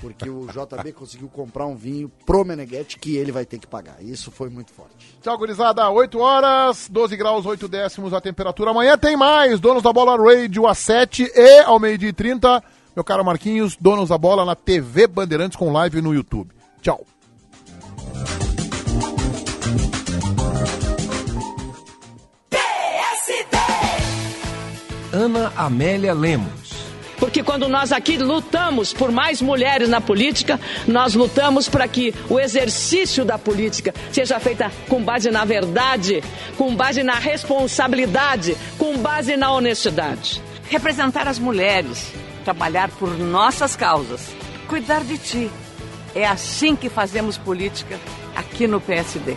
porque o JB conseguiu comprar um vinho pro Meneghetti que ele vai ter que pagar. Isso foi muito forte. Tchau, gurizada. 8 horas, 12 graus, 8 décimos a temperatura. Amanhã tem mais. Donos da Bola Radio às 7 e ao meio-dia e 30. Meu caro Marquinhos, Donos da Bola na TV Bandeirantes com live no YouTube. Tchau. Ana Amélia Lemos. Porque quando nós aqui lutamos por mais mulheres na política, nós lutamos para que o exercício da política seja feita com base na verdade, com base na responsabilidade, com base na honestidade. Representar as mulheres, trabalhar por nossas causas, cuidar de ti. É assim que fazemos política aqui no PSD.